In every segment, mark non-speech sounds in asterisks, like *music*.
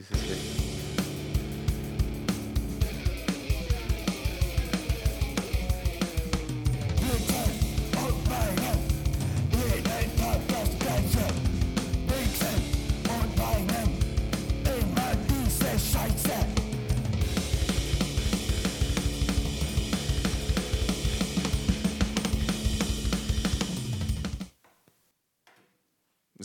Diese schlecht.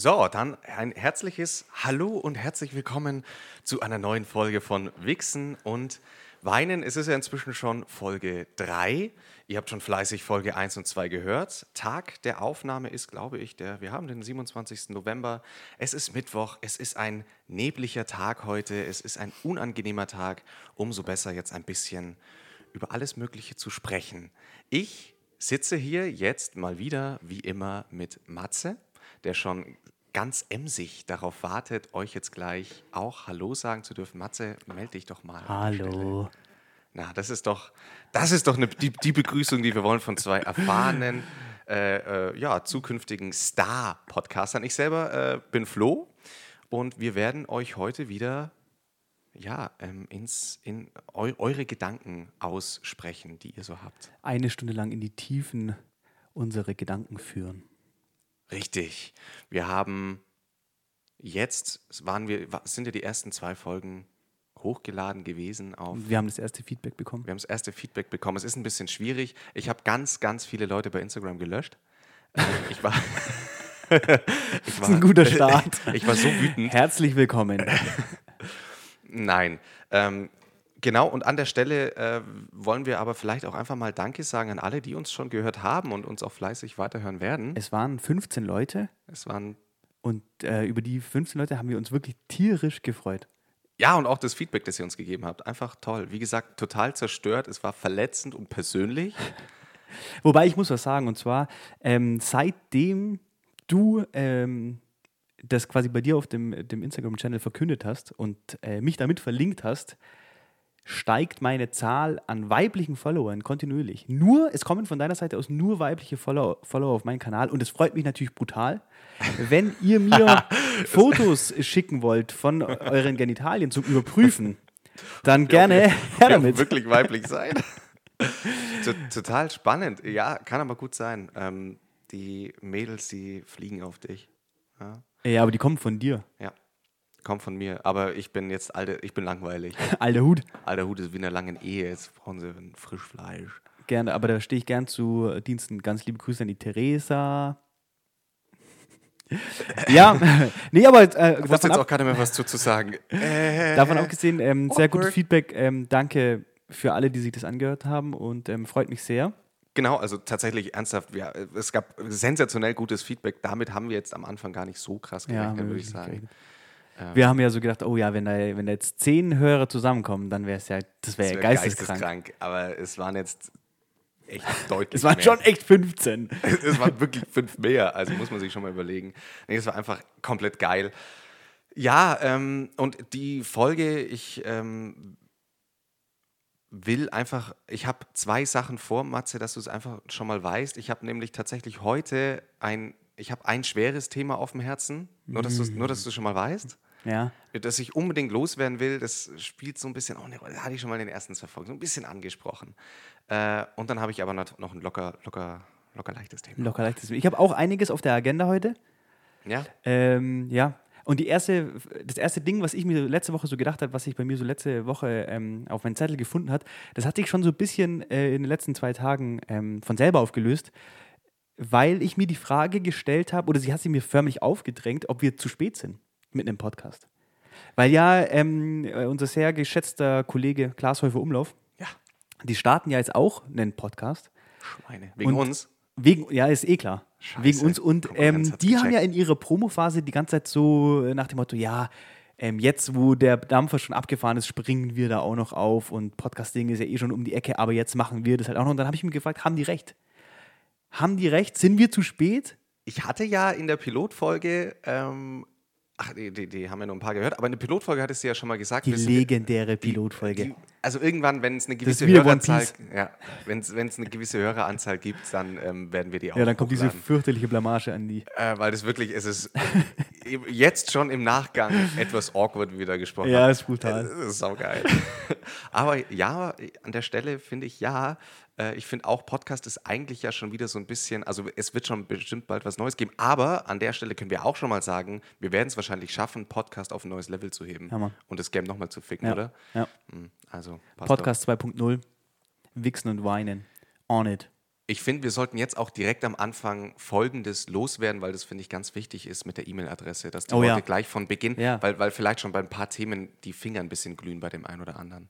So, dann ein herzliches Hallo und herzlich willkommen zu einer neuen Folge von Wichsen und Weinen. Es ist ja inzwischen schon Folge 3. Ihr habt schon fleißig Folge 1 und 2 gehört. Tag der Aufnahme ist, glaube ich, der, wir haben den 27. November. Es ist Mittwoch, es ist ein nebliger Tag heute, es ist ein unangenehmer Tag. Umso besser jetzt ein bisschen über alles Mögliche zu sprechen. Ich sitze hier jetzt mal wieder, wie immer, mit Matze der schon ganz emsig darauf wartet, euch jetzt gleich auch Hallo sagen zu dürfen. Matze, melde dich doch mal. Hallo. Na, das ist doch, das ist doch eine, die, die Begrüßung, die wir wollen von zwei erfahrenen, äh, äh, ja, zukünftigen Star-Podcastern. Ich selber äh, bin Flo und wir werden euch heute wieder ja, ähm, ins, in eu, eure Gedanken aussprechen, die ihr so habt. Eine Stunde lang in die Tiefen unserer Gedanken führen. Richtig. Wir haben jetzt, waren wir, sind ja die ersten zwei Folgen hochgeladen gewesen auf. Wir haben das erste Feedback bekommen. Wir haben das erste Feedback bekommen. Es ist ein bisschen schwierig. Ich habe ganz, ganz viele Leute bei Instagram gelöscht. Äh, ich war. *laughs* ich war, das ist ein guter Start. *laughs* ich war so wütend. Herzlich willkommen. *laughs* Nein. Ähm, Genau, und an der Stelle äh, wollen wir aber vielleicht auch einfach mal Danke sagen an alle, die uns schon gehört haben und uns auch fleißig weiterhören werden. Es waren 15 Leute. Es waren. Und äh, über die 15 Leute haben wir uns wirklich tierisch gefreut. Ja, und auch das Feedback, das ihr uns gegeben habt. Einfach toll. Wie gesagt, total zerstört. Es war verletzend und persönlich. *laughs* Wobei ich muss was sagen, und zwar, ähm, seitdem du ähm, das quasi bei dir auf dem, dem Instagram-Channel verkündet hast und äh, mich damit verlinkt hast, steigt meine Zahl an weiblichen Followern kontinuierlich. Nur, es kommen von deiner Seite aus nur weibliche Follower, Follower auf meinen Kanal und es freut mich natürlich brutal. Wenn ihr mir *laughs* *laughs* Fotos schicken wollt von euren Genitalien zum Überprüfen, dann gerne her *laughs* damit. Wirklich weiblich sein. Total spannend. Ja, kann aber gut sein. Ähm, die Mädels, die fliegen auf dich. Ja. ja, aber die kommen von dir. Ja. Kommt von mir, aber ich bin jetzt alte, ich bin langweilig. *laughs* Alter Hut. Alter Hut ist wie in einer langen Ehe, jetzt brauchen sie ein Frischfleisch. Gerne, aber da stehe ich gern zu Diensten. Ganz liebe Grüße an die Theresa. *laughs* ja, *laughs* nee, aber. Äh, da wusste jetzt auch keiner mehr was zu, zu sagen. Äh, davon abgesehen, ähm, sehr gutes Feedback. Ähm, danke für alle, die sich das angehört haben und ähm, freut mich sehr. Genau, also tatsächlich ernsthaft, ja, es gab sensationell gutes Feedback. Damit haben wir jetzt am Anfang gar nicht so krass gerechnet, ja, würde ich sagen. Gerechnet. Ähm, wir haben ja so gedacht, oh ja, wenn da, wenn da jetzt zehn Hörer zusammenkommen, dann wäre es ja, das wäre wär geisteskrank. geisteskrank. Aber es waren jetzt echt *laughs* deutlich Es waren mehr. schon echt 15. *laughs* es waren wirklich fünf mehr, also muss man sich schon mal überlegen. Nee, es war einfach komplett geil. Ja, ähm, und die Folge, ich ähm, will einfach, ich habe zwei Sachen vor, Matze, dass du es einfach schon mal weißt. Ich habe nämlich tatsächlich heute ein, ich habe ein schweres Thema auf dem Herzen, nur dass du nur, dass du schon mal weißt ja. das ich unbedingt loswerden will, das spielt so ein bisschen, oh ne, das hatte ich schon mal in den ersten zwei Folgen so ein bisschen angesprochen. Äh, und dann habe ich aber noch ein locker, locker, locker leichtes Thema. Locker leichtes Thema. Ich habe auch einiges auf der Agenda heute. Ja. Ähm, ja. Und die erste, das erste Ding, was ich mir letzte Woche so gedacht habe, was sich bei mir so letzte Woche ähm, auf meinen Zettel gefunden hat, das hat sich schon so ein bisschen äh, in den letzten zwei Tagen ähm, von selber aufgelöst, weil ich mir die Frage gestellt habe, oder sie hat sie mir förmlich aufgedrängt, ob wir zu spät sind mit einem Podcast. Weil ja, ähm, äh, unser sehr geschätzter Kollege Klaas Häufer Umlauf, ja. die starten ja jetzt auch einen Podcast. Schweine. Wegen und uns? Wegen, ja, ist eh klar. Scheiße. Wegen uns. Und ähm, die haben ja in ihrer Promophase die ganze Zeit so nach dem Motto, ja, ähm, jetzt, wo der Dampfer schon abgefahren ist, springen wir da auch noch auf und Podcasting ist ja eh schon um die Ecke, aber jetzt machen wir das halt auch noch. Und dann habe ich mich gefragt, haben die recht? Haben die recht? Sind wir zu spät? Ich hatte ja in der Pilotfolge ähm, Ach, die, die, die, haben ja nur ein paar gehört, aber eine Pilotfolge hattest du ja schon mal gesagt. Die legendäre Pilotfolge. Die, also irgendwann, wenn es eine gewisse Höreranzahl, ja, wenn es eine gewisse Höreranzahl gibt, dann ähm, werden wir die auch. Ja, dann kommt hochladen. diese fürchterliche Blamage an die. Äh, weil das wirklich, es ist, jetzt schon im Nachgang etwas awkward wie wir da gesprochen Ja, haben. ist brutal. Das ist saugeil. *laughs* Aber ja, an der Stelle finde ich ja, äh, ich finde auch Podcast ist eigentlich ja schon wieder so ein bisschen, also es wird schon bestimmt bald was Neues geben, aber an der Stelle können wir auch schon mal sagen, wir werden es wahrscheinlich schaffen, Podcast auf ein neues Level zu heben Mann. und das Game nochmal zu ficken, Ja, oder? ja. Hm, Also, Podcast 2.0. Wichsen und weinen. On it. Ich finde, wir sollten jetzt auch direkt am Anfang Folgendes loswerden, weil das finde ich ganz wichtig ist mit der E-Mail-Adresse, dass die Oh Leute ja. gleich von Beginn, Ja. weil, weil vielleicht schon bei ein paar Themen die Finger ein bisschen glühen bei dem einen oder anderen.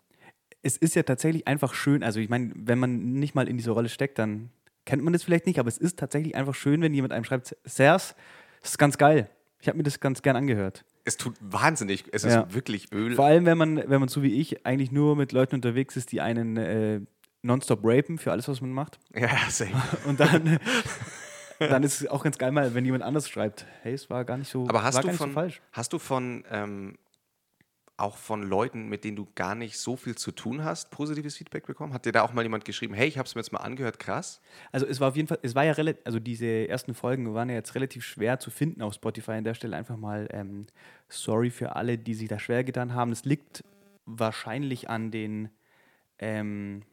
Es ist ja tatsächlich einfach schön, also ich meine, wenn man nicht mal in diese Rolle steckt, dann kennt man das vielleicht nicht, aber es ist tatsächlich einfach schön, wenn jemand einem schreibt, Sers, das ist ganz geil. Ich habe mir das ganz gern angehört. Es tut wahnsinnig, es ist Ja. wirklich Öl. Vor allem, wenn man, wenn man so wie ich eigentlich nur mit Leuten unterwegs ist, die einen äh, nonstop rapen für alles, was man macht. *laughs* Ja, same. *laughs* Und dann, dann ist es auch ganz geil mal, wenn jemand anders schreibt, hey, es war gar nicht so, Aber hast du von, so falsch. hast du von ähm, auch von Leuten, mit denen du gar nicht so viel zu tun hast, positives Feedback bekommen? Hat dir da auch mal jemand geschrieben, hey, ich habe es mir jetzt mal angehört, krass? Also es war auf jeden Fall, es war ja relativ, also diese ersten Folgen waren ja jetzt relativ schwer zu finden auf Spotify. An der Stelle einfach mal ähm, sorry für alle, die sich da schwer getan haben. Es liegt wahrscheinlich an den ähm,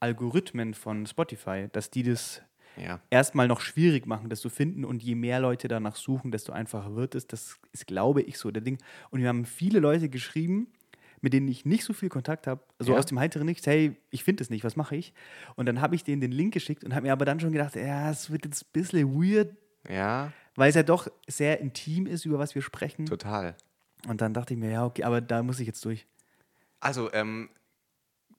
Algorithmen von Spotify, dass die das Ja. erstmal noch schwierig machen, das zu finden und je mehr Leute danach suchen, desto einfacher wird es. Das ist, glaube ich, so der Ding. Und wir haben viele Leute geschrieben, mit denen ich nicht so viel Kontakt habe, so Ja. aus dem heiteren Nichts, hey, ich finde es nicht, was mache ich? Und dann habe ich denen den Link geschickt und habe mir aber dann schon gedacht, ja, es wird jetzt ein bisschen weird, Ja, weil es ja doch sehr intim ist, über was wir sprechen. total. Und dann dachte ich mir, ja, okay, aber da muss ich jetzt durch. Also ähm,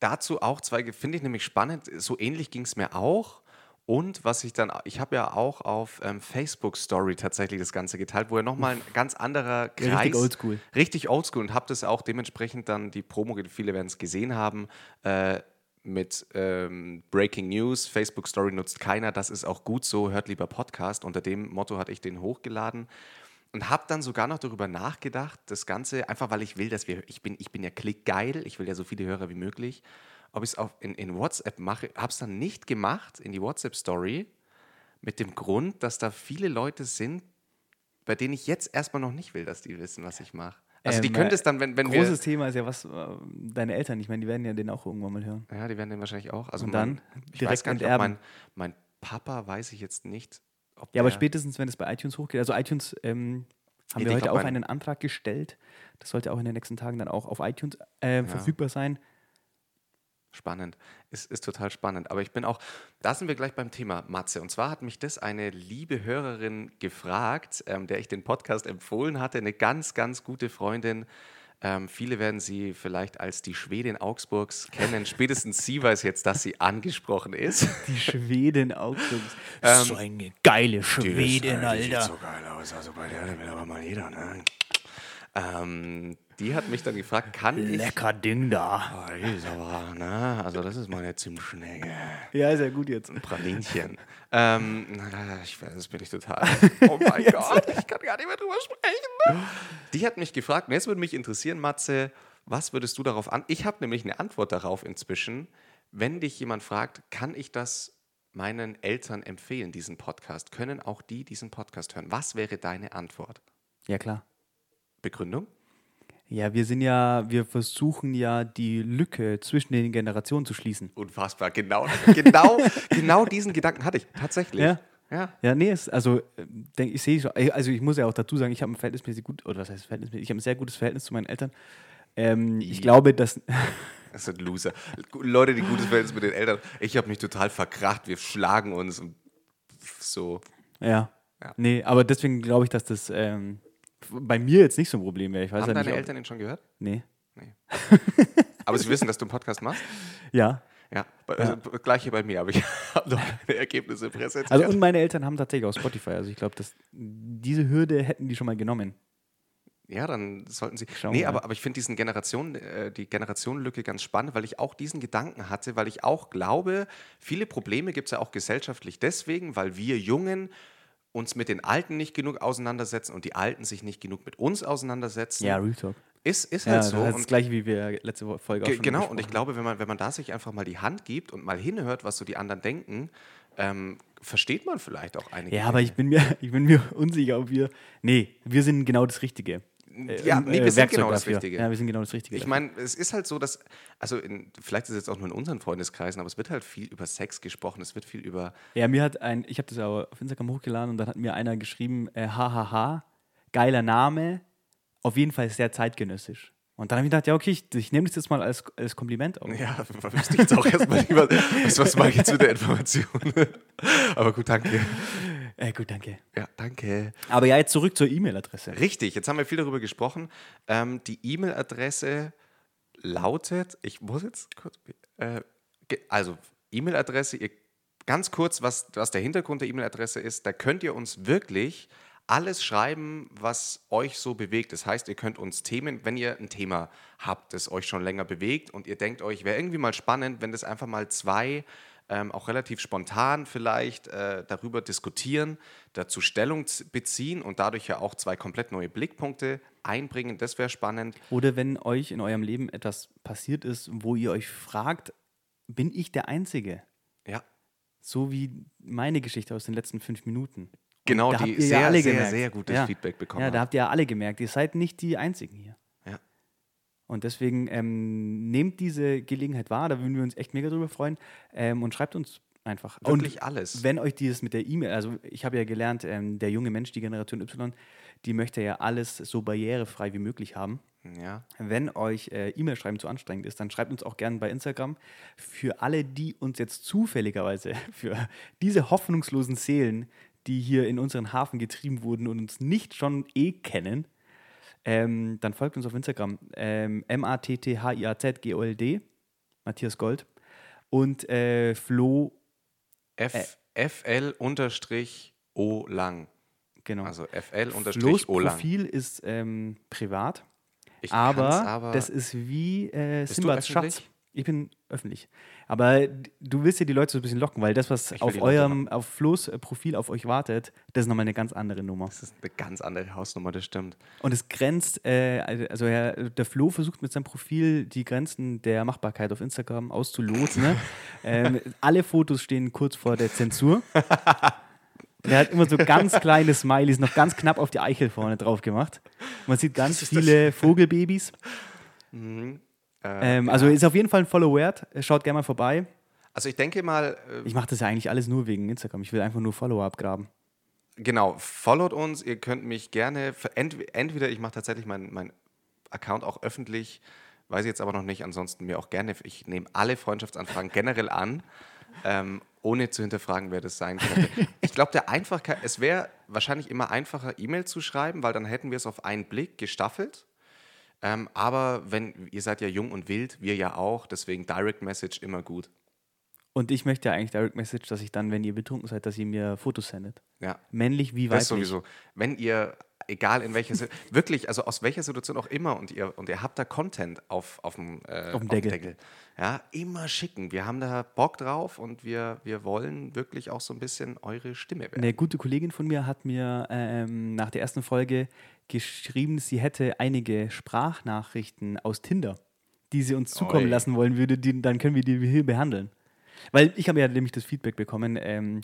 dazu auch zwei, finde ich nämlich spannend, so ähnlich ging es mir auch. Und was ich dann, ich habe ja auch auf ähm, Facebook Story tatsächlich das Ganze geteilt, wo ja nochmal ein ganz anderer Kreis. Richtig oldschool. Richtig oldschool und habe das auch dementsprechend dann die Promo, viele werden es gesehen haben, äh, mit ähm, Breaking News, Facebook Story nutzt keiner, das ist auch gut so, hört lieber Podcast. Unter dem Motto hatte ich den hochgeladen und habe dann sogar noch darüber nachgedacht, das Ganze, einfach weil ich will, dass wir, ich bin, ich bin ja klickgeil, ich will ja so viele Hörer wie möglich, ob ich es in, in WhatsApp mache, habe es dann nicht gemacht in die WhatsApp-Story, mit dem Grund, dass da viele Leute sind, bei denen ich jetzt erstmal noch nicht will, dass die wissen, was ich mache. Also die Ähm, können das dann, wenn, wenn Großes wir... Thema ist ja was, äh, deine Eltern, ich meine, die werden ja den auch irgendwann mal hören. Ja, die werden den wahrscheinlich auch. Also Und mein, dann ich direkt weiß gar nicht, ob mein, mein Papa weiß ich jetzt nicht, ob Ja, aber spätestens, wenn es bei iTunes hochgeht, also iTunes ähm, haben wir heute auch mein- einen Antrag gestellt. Das sollte auch in den nächsten Tagen dann auch auf iTunes ähm, verfügbar sein. Spannend. Ist, ist total spannend. Aber ich bin auch, da sind wir gleich beim Thema Matze. Und zwar hat mich das eine liebe Hörerin gefragt, ähm, der ich den Podcast empfohlen hatte. Eine ganz, ganz gute Freundin. Ähm, viele werden sie vielleicht als die Schwedin Augsburgs kennen. Spätestens sie weiß jetzt, dass sie angesprochen ist. Die Schwedin auch. Ähm, so eine geile Schwedin, Alter. so geil aus. Also bei der will aber mal jeder, ne? Ähm, die hat mich dann gefragt, kann ich... Lecker Ding da. Ah, die ist aber, ne? Also das ist meine Zimtschnecke. Ja, ist ja gut jetzt. Pralinchen. ähm, ich weiß, das bin ich total. *laughs* Oh mein Gott, ich kann gar nicht mehr drüber sprechen. Die hat mich gefragt, und jetzt würde mich interessieren, Matze, was würdest du darauf an? Ich habe nämlich eine Antwort darauf inzwischen. Wenn dich jemand fragt, kann ich das meinen Eltern empfehlen, diesen Podcast? Können auch die diesen Podcast hören? Was wäre deine Antwort? Ja, klar. Begründung? Ja, wir sind ja, wir versuchen ja die Lücke zwischen den Generationen zu schließen. Unfassbar, genau, genau, genau diesen Gedanken hatte ich tatsächlich. Ja. ja. Ja, nee, es, also äh, denk, ich sehe schon, also ich muss ja auch dazu sagen, ich habe ein verhältnismäßig gut, oder was heißt verhältnismäßig, ich habe ein sehr gutes Verhältnis zu meinen Eltern. Ähm, ich glaube, dass, *laughs* Das sind Loser. Leute, die gutes Verhältnis mit den Eltern. Ich habe mich total verkracht. Wir schlagen uns und so. ja, Ja. nee, aber deswegen glaube ich, dass das ähm, bei mir jetzt nicht so ein Problem wäre. Ich weiß Haben ja deine nicht, Eltern ihn schon gehört? Nee. *laughs* Aber sie wissen, dass du einen Podcast machst? Ja. Ja. Also, Gleiche bei mir, aber ich *laughs* habe noch keine Ergebnisse präsentiert. Also und meine Eltern haben tatsächlich auch Spotify. Also ich glaube, diese Hürde hätten die schon mal genommen. ja, dann sollten sie. Schauen nee, aber, aber ich finde diesen Generation, äh, die Generationenlücke ganz spannend, weil ich auch diesen Gedanken hatte, weil ich auch glaube, viele Probleme gibt es ja auch gesellschaftlich deswegen, weil wir Jungen uns mit den Alten nicht genug auseinandersetzen und die Alten sich nicht genug mit uns auseinandersetzen. Ja, Real Talk. Ist, ist Ja, halt das so. ist das Und gleiche, wie wir letzte Folge auch schon genau, und ich glaube, wenn man, wenn man da sich einfach mal die Hand gibt und mal hinhört, was so die anderen denken, ähm, versteht man vielleicht auch einige. Ja, aber ich bin, mir, *laughs* ich bin mir unsicher, ob wir. Nee, wir sind genau das Richtige. Äh, Ja, ähm, nee, äh, wir sind Werkzeug genau das dafür. Richtige. Ja, wir sind genau das Richtige. Ich meine, es ist halt so, dass, also in, vielleicht ist es jetzt auch nur in unseren Freundeskreisen, aber es wird halt viel über Sex gesprochen, es wird viel über, Ja, mir hat ein, ich habe das auch auf Instagram hochgeladen und dann hat mir einer geschrieben, äh, hahaha, geiler Name, auf jeden Fall sehr zeitgenössisch. Und dann habe ich gedacht, ja, okay, ich, ich nehme das jetzt mal als, als Kompliment auf. ja, wüsste ich jetzt auch erstmal *laughs* lieber, was, was mache ich jetzt mit der Information? *laughs* aber gut, danke. Äh, gut, danke. Ja, danke. Aber ja, jetzt zurück zur E-Mail-Adresse. Richtig, jetzt haben wir viel darüber gesprochen. Ähm, die E-Mail-Adresse lautet, ich muss jetzt kurz, äh, also E-Mail-Adresse, ganz kurz, was, was der Hintergrund der E-Mail-Adresse ist, da könnt ihr uns wirklich alles schreiben, was euch so bewegt. Das heißt, ihr könnt uns Themen, wenn ihr ein Thema habt, das euch schon länger bewegt und ihr denkt euch, wäre irgendwie mal spannend, wenn das einfach mal zwei ähm, auch relativ spontan vielleicht äh, darüber diskutieren, dazu Stellung beziehen und dadurch ja auch zwei komplett neue Blickpunkte einbringen. Das wäre spannend. Oder wenn euch in eurem Leben etwas passiert ist, wo ihr euch fragt, bin ich der Einzige? Ja, So wie meine Geschichte aus den letzten fünf Minuten. Genau, die sehr, alle sehr, gemerkt. sehr gutes Feedback bekommen Ja, da habt ihr ja alle gemerkt, ihr seid nicht die Einzigen hier. Und deswegen ähm, nehmt diese Gelegenheit wahr, da würden wir uns echt mega drüber freuen ähm, und schreibt uns einfach. Wirklich und alles. Wenn euch dieses mit der E-Mail, also ich habe ja gelernt, ähm, der junge Mensch, die Generation Y, die möchte ja alles so barrierefrei wie möglich haben. ja. Wenn euch äh, E-Mail schreiben zu anstrengend ist, dann schreibt uns auch gerne bei Instagram. Für alle, die uns jetzt zufälligerweise, *laughs* für diese hoffnungslosen Seelen, die hier in unseren Hafen getrieben wurden und uns nicht schon eh kennen, ähm, dann folgt uns auf Instagram. Ähm, M-A-T-T-H-I-A-Z-G-O-L-D, Matthias Gold. Und äh, Flo, F, FL unterstrich O lang. genau. Also FL unterstrich O lang. Profil ist ähm, privat, Ich aber, aber das ist wie äh, Simbas Schatz. Ich bin öffentlich. Aber du willst ja die Leute so ein bisschen locken, weil das, was Ich auf eurem, auf Flo's äh, Profil auf euch wartet, das ist nochmal eine ganz andere Nummer. das ist eine ganz andere Hausnummer, das stimmt. Und es grenzt, äh, also ja, der Flo versucht mit seinem Profil die Grenzen der Machbarkeit auf Instagram auszuloten. Ne? *laughs* ähm, alle Fotos stehen kurz vor der Zensur. Der hat immer so ganz kleine Smileys, noch ganz knapp auf die Eichel vorne drauf gemacht. Man sieht ganz viele Vogelbabys. Äh, Ähm, also ist auf jeden Fall ein Follow wert. Schaut gerne mal vorbei. Also ich denke mal, äh, Ich mache das ja eigentlich alles nur wegen Instagram. Ich will einfach nur Follower abgraben. Genau, followt uns. Ihr könnt mich gerne, entweder ich mache tatsächlich meinen mein Account auch öffentlich, weiß ich jetzt aber noch nicht. Ansonsten mir auch gerne, ich nehme alle Freundschaftsanfragen generell an, ähm, ohne zu hinterfragen, wer das sein könnte. Ich glaube, der Einfachkeit, es wäre wahrscheinlich immer einfacher, E-Mail zu schreiben, weil dann hätten wir es auf einen Blick gestaffelt. Ähm, aber wenn, ihr seid ja jung und wild, wir ja auch, deswegen Direct Message immer gut. Und ich möchte ja eigentlich Direct Message, dass ich dann, wenn ihr betrunken seid, dass ihr mir Fotos sendet. Ja. Männlich wie weiblich. Das sowieso. Wenn ihr, egal in welcher *laughs* wirklich, also aus welcher Situation auch immer und ihr, und ihr habt da Content auf, auf, dem, äh, Auf dem Deckel. ja, immer schicken. Wir haben da Bock drauf und wir, wir wollen wirklich auch so ein bisschen eure Stimme werden. Eine gute Kollegin von mir hat mir ähm, nach der ersten Folge geschrieben, sie hätte einige Sprachnachrichten aus Tinder, die sie uns zukommen Oi. lassen wollen würde, die, dann können wir die hier behandeln. Weil ich habe ja nämlich das Feedback bekommen ähm,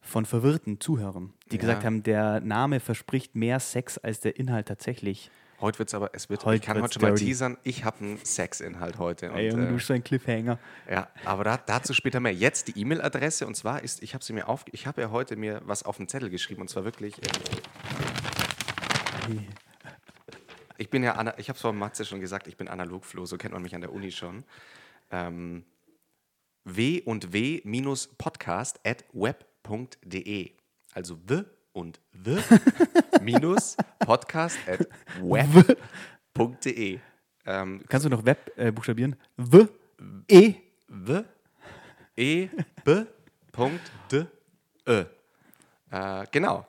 von verwirrten Zuhörern, die Ja. gesagt haben, der Name verspricht mehr Sex als der Inhalt tatsächlich. Heute wird es aber, es wird, Heute ich kann heute schon mal dirty. teasern, ich habe einen Sexinhalt heute. Und, Ey, Junge, du äh, bist so ein Cliffhanger. Ja, aber da, dazu später mehr. Jetzt die E-Mail-Adresse und zwar ist, ich habe sie mir auf, ich habe ja heute mir was auf den Zettel geschrieben und zwar wirklich. Äh, ich bin ja, ich habe es vor Matze schon gesagt, ich bin Analogfloh, so kennt man mich an der Uni schon. Ähm, w und w minus podcast at web.de. Also w und w *laughs* minus podcast at web.de. Ähm, Kannst du noch Web äh, buchstabieren? W, E, W E B Punkt D Ö. Äh, genau.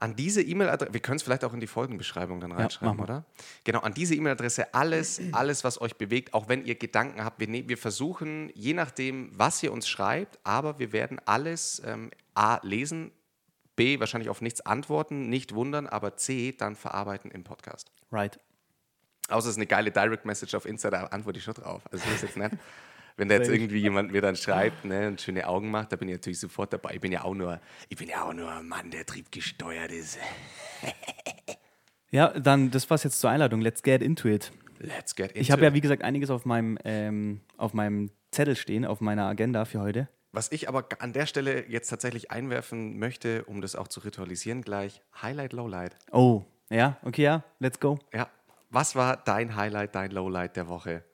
An diese E-Mail-Adresse, wir können es vielleicht auch in die Folgenbeschreibung dann reinschreiben, wir. oder? Genau, an diese E-Mail-Adresse alles, alles, was euch bewegt, auch wenn ihr Gedanken habt. Wir, ne wir versuchen, je nachdem, was ihr uns schreibt, aber wir werden alles ähm, A lesen, B wahrscheinlich auf nichts antworten, nicht wundern, aber C dann verarbeiten im Podcast. right. Außer es ist eine geile Direct Message auf Insta, da antworte ich schon drauf. Also so ist jetzt nicht. *laughs* Wenn da jetzt irgendwie jemand mir dann schreibt ne, und schöne Augen macht, da bin ich natürlich sofort dabei. Ich bin ja auch nur, ich bin ja auch nur ein Mann, der triebgesteuert ist. *laughs* Ja, dann, das war's jetzt zur Einladung. Let's get into it. Let's get into Ich habe ja, it. wie gesagt, einiges auf meinem, ähm, auf meinem Zettel stehen, auf meiner Agenda für heute. Was ich aber an der Stelle jetzt tatsächlich einwerfen möchte, um das auch zu ritualisieren gleich, Highlight, Lowlight. Oh, ja, okay, ja, let's go. Ja, was war dein Highlight, dein Lowlight der Woche?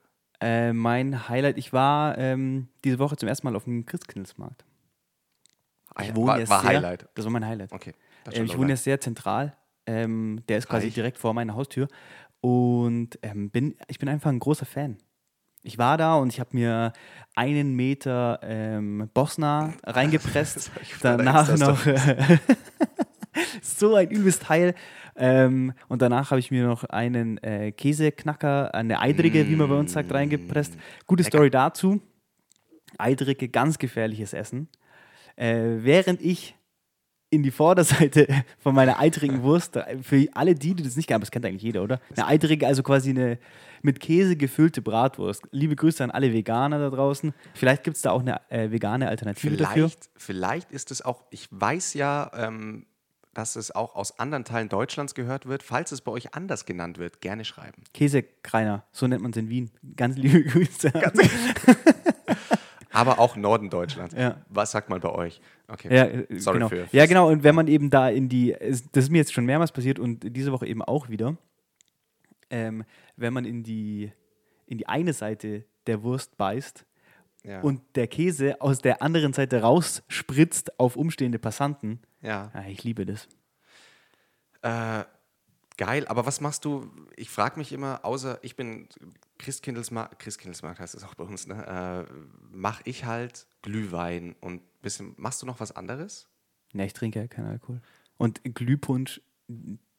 Äh, mein Highlight, ich war ähm, diese Woche zum ersten Mal auf dem Christkindlesmarkt. Ich wohne war, war sehr, Highlight. Das war mein Highlight. Okay. schon ich wohne Lowlight. sehr zentral. Ähm, der ist quasi Reich. direkt vor meiner Haustür. Und ähm, bin, ich bin einfach ein großer Fan. Ich war da und ich habe mir einen Meter ähm, Bosna *laughs* reingepresst. Danach noch *laughs* *laughs* *laughs* so ein übles Teil. Ähm, und danach habe ich mir noch einen äh, Käseknacker, eine Eidrige, wie man bei uns sagt, reingepresst. Gute Story dazu. Eidrige, ganz gefährliches Essen. Äh, während ich in die Vorderseite *laughs* von meiner eitrigen Wurst, für alle die, die das nicht kennen, aber das kennt eigentlich jeder, oder? Eine eitrige, also quasi eine mit Käse gefüllte Bratwurst. Liebe Grüße an alle Veganer da draußen. Vielleicht gibt es da auch eine äh, vegane Alternative dafür. Vielleicht, vielleicht ist es auch, ich weiß ja, ähm, dass es auch aus anderen Teilen Deutschlands gehört wird. Falls es bei euch anders genannt wird, gerne schreiben. Käsekreiner, so nennt man es in Wien. Ganz liebe Grüße. *laughs* Aber auch Norden Deutschlands. Ja. Was sagt man bei euch? Okay. Ja, Sorry genau. für. ja, genau. Und wenn man eben da in die, das ist mir jetzt schon mehrmals passiert und diese Woche eben auch wieder, ähm, wenn man in die, in die eine Seite der Wurst beißt Ja. und der Käse aus der anderen Seite rausspritzt auf umstehende Passanten, ja. ja, ich liebe das. Äh, geil, aber was machst du? Ich frage mich immer, außer ich bin Christkindlesmarkt, Christkindlesmarkt heißt es auch bei uns, ne? Äh, mach ich halt Glühwein und bisschen. Machst du noch was anderes? Ne, ich trinke ja keinen Alkohol. Und Glühpunsch,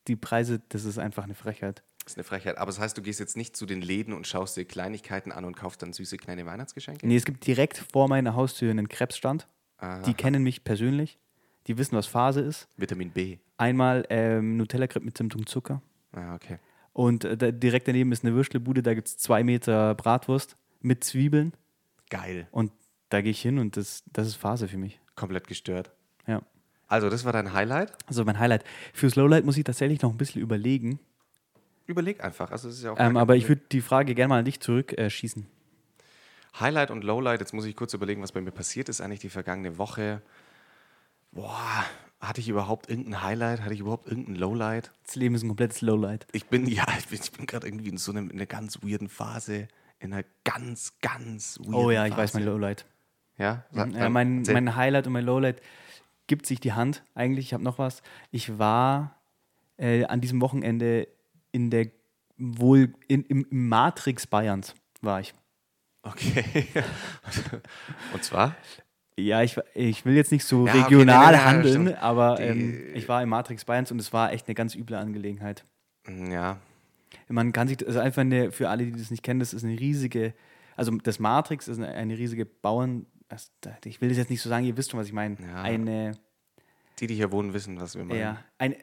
die Preise, das ist einfach eine Frechheit. Das ist eine Frechheit. Aber das heißt, du gehst jetzt nicht zu den Läden und schaust dir Kleinigkeiten an und kaufst dann süße kleine Weihnachtsgeschenke? Nee, es gibt direkt vor meiner Haustür einen Krebsstand. Die kennen mich persönlich. Die wissen, was Phase ist. Vitamin B. Einmal ähm, Nutella-Crepe mit Zimt und Zucker. Ah, okay. Und äh, da, direkt daneben ist eine Würstelbude, da gibt es zwei Meter Bratwurst mit Zwiebeln. Geil. Und da gehe ich hin und das, das ist Phase für mich. Komplett gestört. Ja. Also, das war dein Highlight. Also mein Highlight. Fürs Lowlight muss ich tatsächlich noch ein bisschen überlegen. Überleg einfach. Also, es ist ja auch Ähm, aber ich Problem. würde die Frage gerne mal an dich zurückschießen. Äh. Highlight und Lowlight, jetzt muss ich kurz überlegen, was bei mir passiert ist, eigentlich die vergangene Woche. Boah, hatte ich überhaupt irgendein Highlight? Hatte ich überhaupt irgendein Lowlight? das Leben ist ein komplettes Lowlight. Ich bin, ja, *laughs* ich bin, bin gerade irgendwie in so einem, in einer ganz weirden Phase. In einer ganz, ganz weirden Oh ja, ich Phase. weiß mein Lowlight. Ja, Sag- Ja, mein, mein Highlight und mein Lowlight gibt sich die Hand. Eigentlich, ich habe noch was. Ich war äh, an diesem Wochenende in der wohl in, im, im Matrix Bayerns war ich. Okay. *laughs* und zwar? Ja, ich, ich will jetzt nicht so Ja, okay, regional nee, handeln, stimmt. aber ähm, ich war im Matrix Bayerns und es war echt eine ganz üble Angelegenheit. Ja, Man kann sich, also einfach eine, für alle, die das nicht kennen, das ist eine riesige, also das Matrix ist eine, eine riesige Bauern, ich will das jetzt nicht so sagen, ihr wisst schon, was ich meine. Ja. Eine, die, die hier wohnen, wissen, was wir meinen. ja, ein,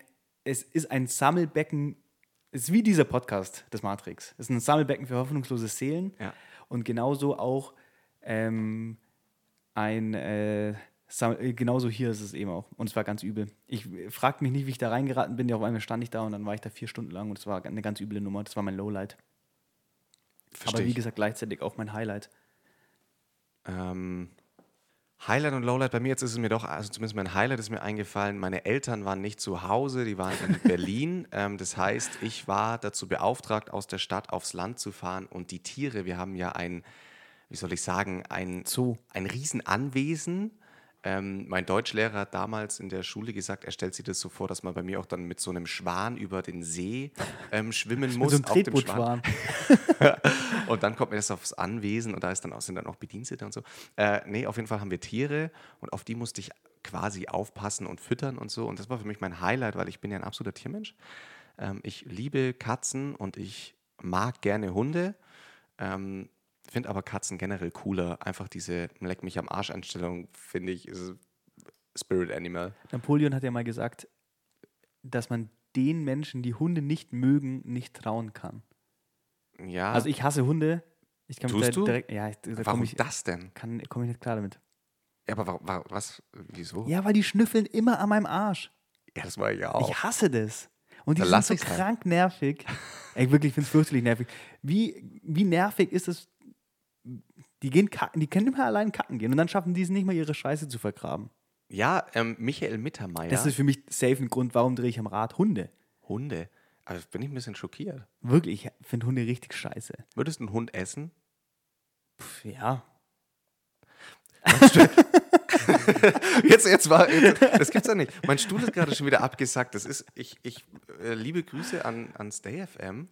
es ist ein Sammelbecken, es ist wie dieser Podcast, das Matrix. Es ist ein Sammelbecken für hoffnungslose Seelen Ja. und genauso auch ähm, ein, äh, äh, genauso hier ist es eben auch. Und es war ganz übel. Ich frage mich nicht, wie ich da reingeraten bin. Ja, auf einmal stand ich da und dann war ich da vier Stunden lang und es war eine ganz üble Nummer. Das war mein Lowlight. Versteh Aber wie gesagt, gleichzeitig auch mein Highlight. Ähm, Highlight und Lowlight, bei mir jetzt ist es mir doch, also zumindest mein Highlight ist mir eingefallen, meine Eltern waren nicht zu Hause, die waren in *laughs* Berlin. Ähm, das heißt, ich war dazu beauftragt, aus der Stadt aufs Land zu fahren und die Tiere, wir haben ja ein, wie soll ich sagen, ein, Zoo. ein Riesenanwesen. Ähm, mein Deutschlehrer hat damals in der Schule gesagt, er stellt sich das so vor, dass man bei mir auch dann mit so einem Schwan über den See ähm, schwimmen muss. so einem auf dem Tretbootschwan. *laughs* und dann kommt mir das aufs Anwesen und da ist dann auch, sind dann auch Bedienstete und so. Äh, nee, auf jeden Fall haben wir Tiere und auf die musste ich quasi aufpassen und füttern und so. Und das war für mich mein Highlight, weil ich bin ja ein absoluter Tiermensch. Ähm, ich liebe Katzen und ich mag gerne Hunde. Ähm, finde aber Katzen generell cooler. Einfach diese Leck mich am Arsch-Einstellung, finde ich, ist Spirit Animal. Napoleon hat ja mal gesagt, dass man den Menschen, die Hunde nicht mögen, nicht trauen kann. Ja, Also ich hasse Hunde, Ich kann Tust da du? direkt, ja, da Warum komme ich, das denn? kann- komm ich nicht klar damit. Ja, aber wa wa was? Wieso? Ja, weil die schnüffeln immer an meinem Arsch. Ja, das war ich ja auch. Ich hasse das. Und die Dann sind so halt. krank nervig. Ey, wirklich, ich finde es fürchterlich nervig. Wie, wie nervig ist es? Die gehen kacken, die können immer allein kacken gehen und dann schaffen die es nicht mal, ihre Scheiße zu vergraben. Ja, ähm, Michael Mittermeier. Das ist für mich safe ein Grund, warum drehe ich am Rad Hunde. Hunde. Also bin ich ein bisschen schockiert. Wirklich, ich finde Hunde richtig scheiße. Würdest du einen Hund essen? Pff, ja. *laughs* Jetzt, jetzt war, jetzt, das gibt's ja nicht. Mein Stuhl ist gerade schon wieder abgesackt. Das ist, ich, ich äh, liebe Grüße an, an Stay FM.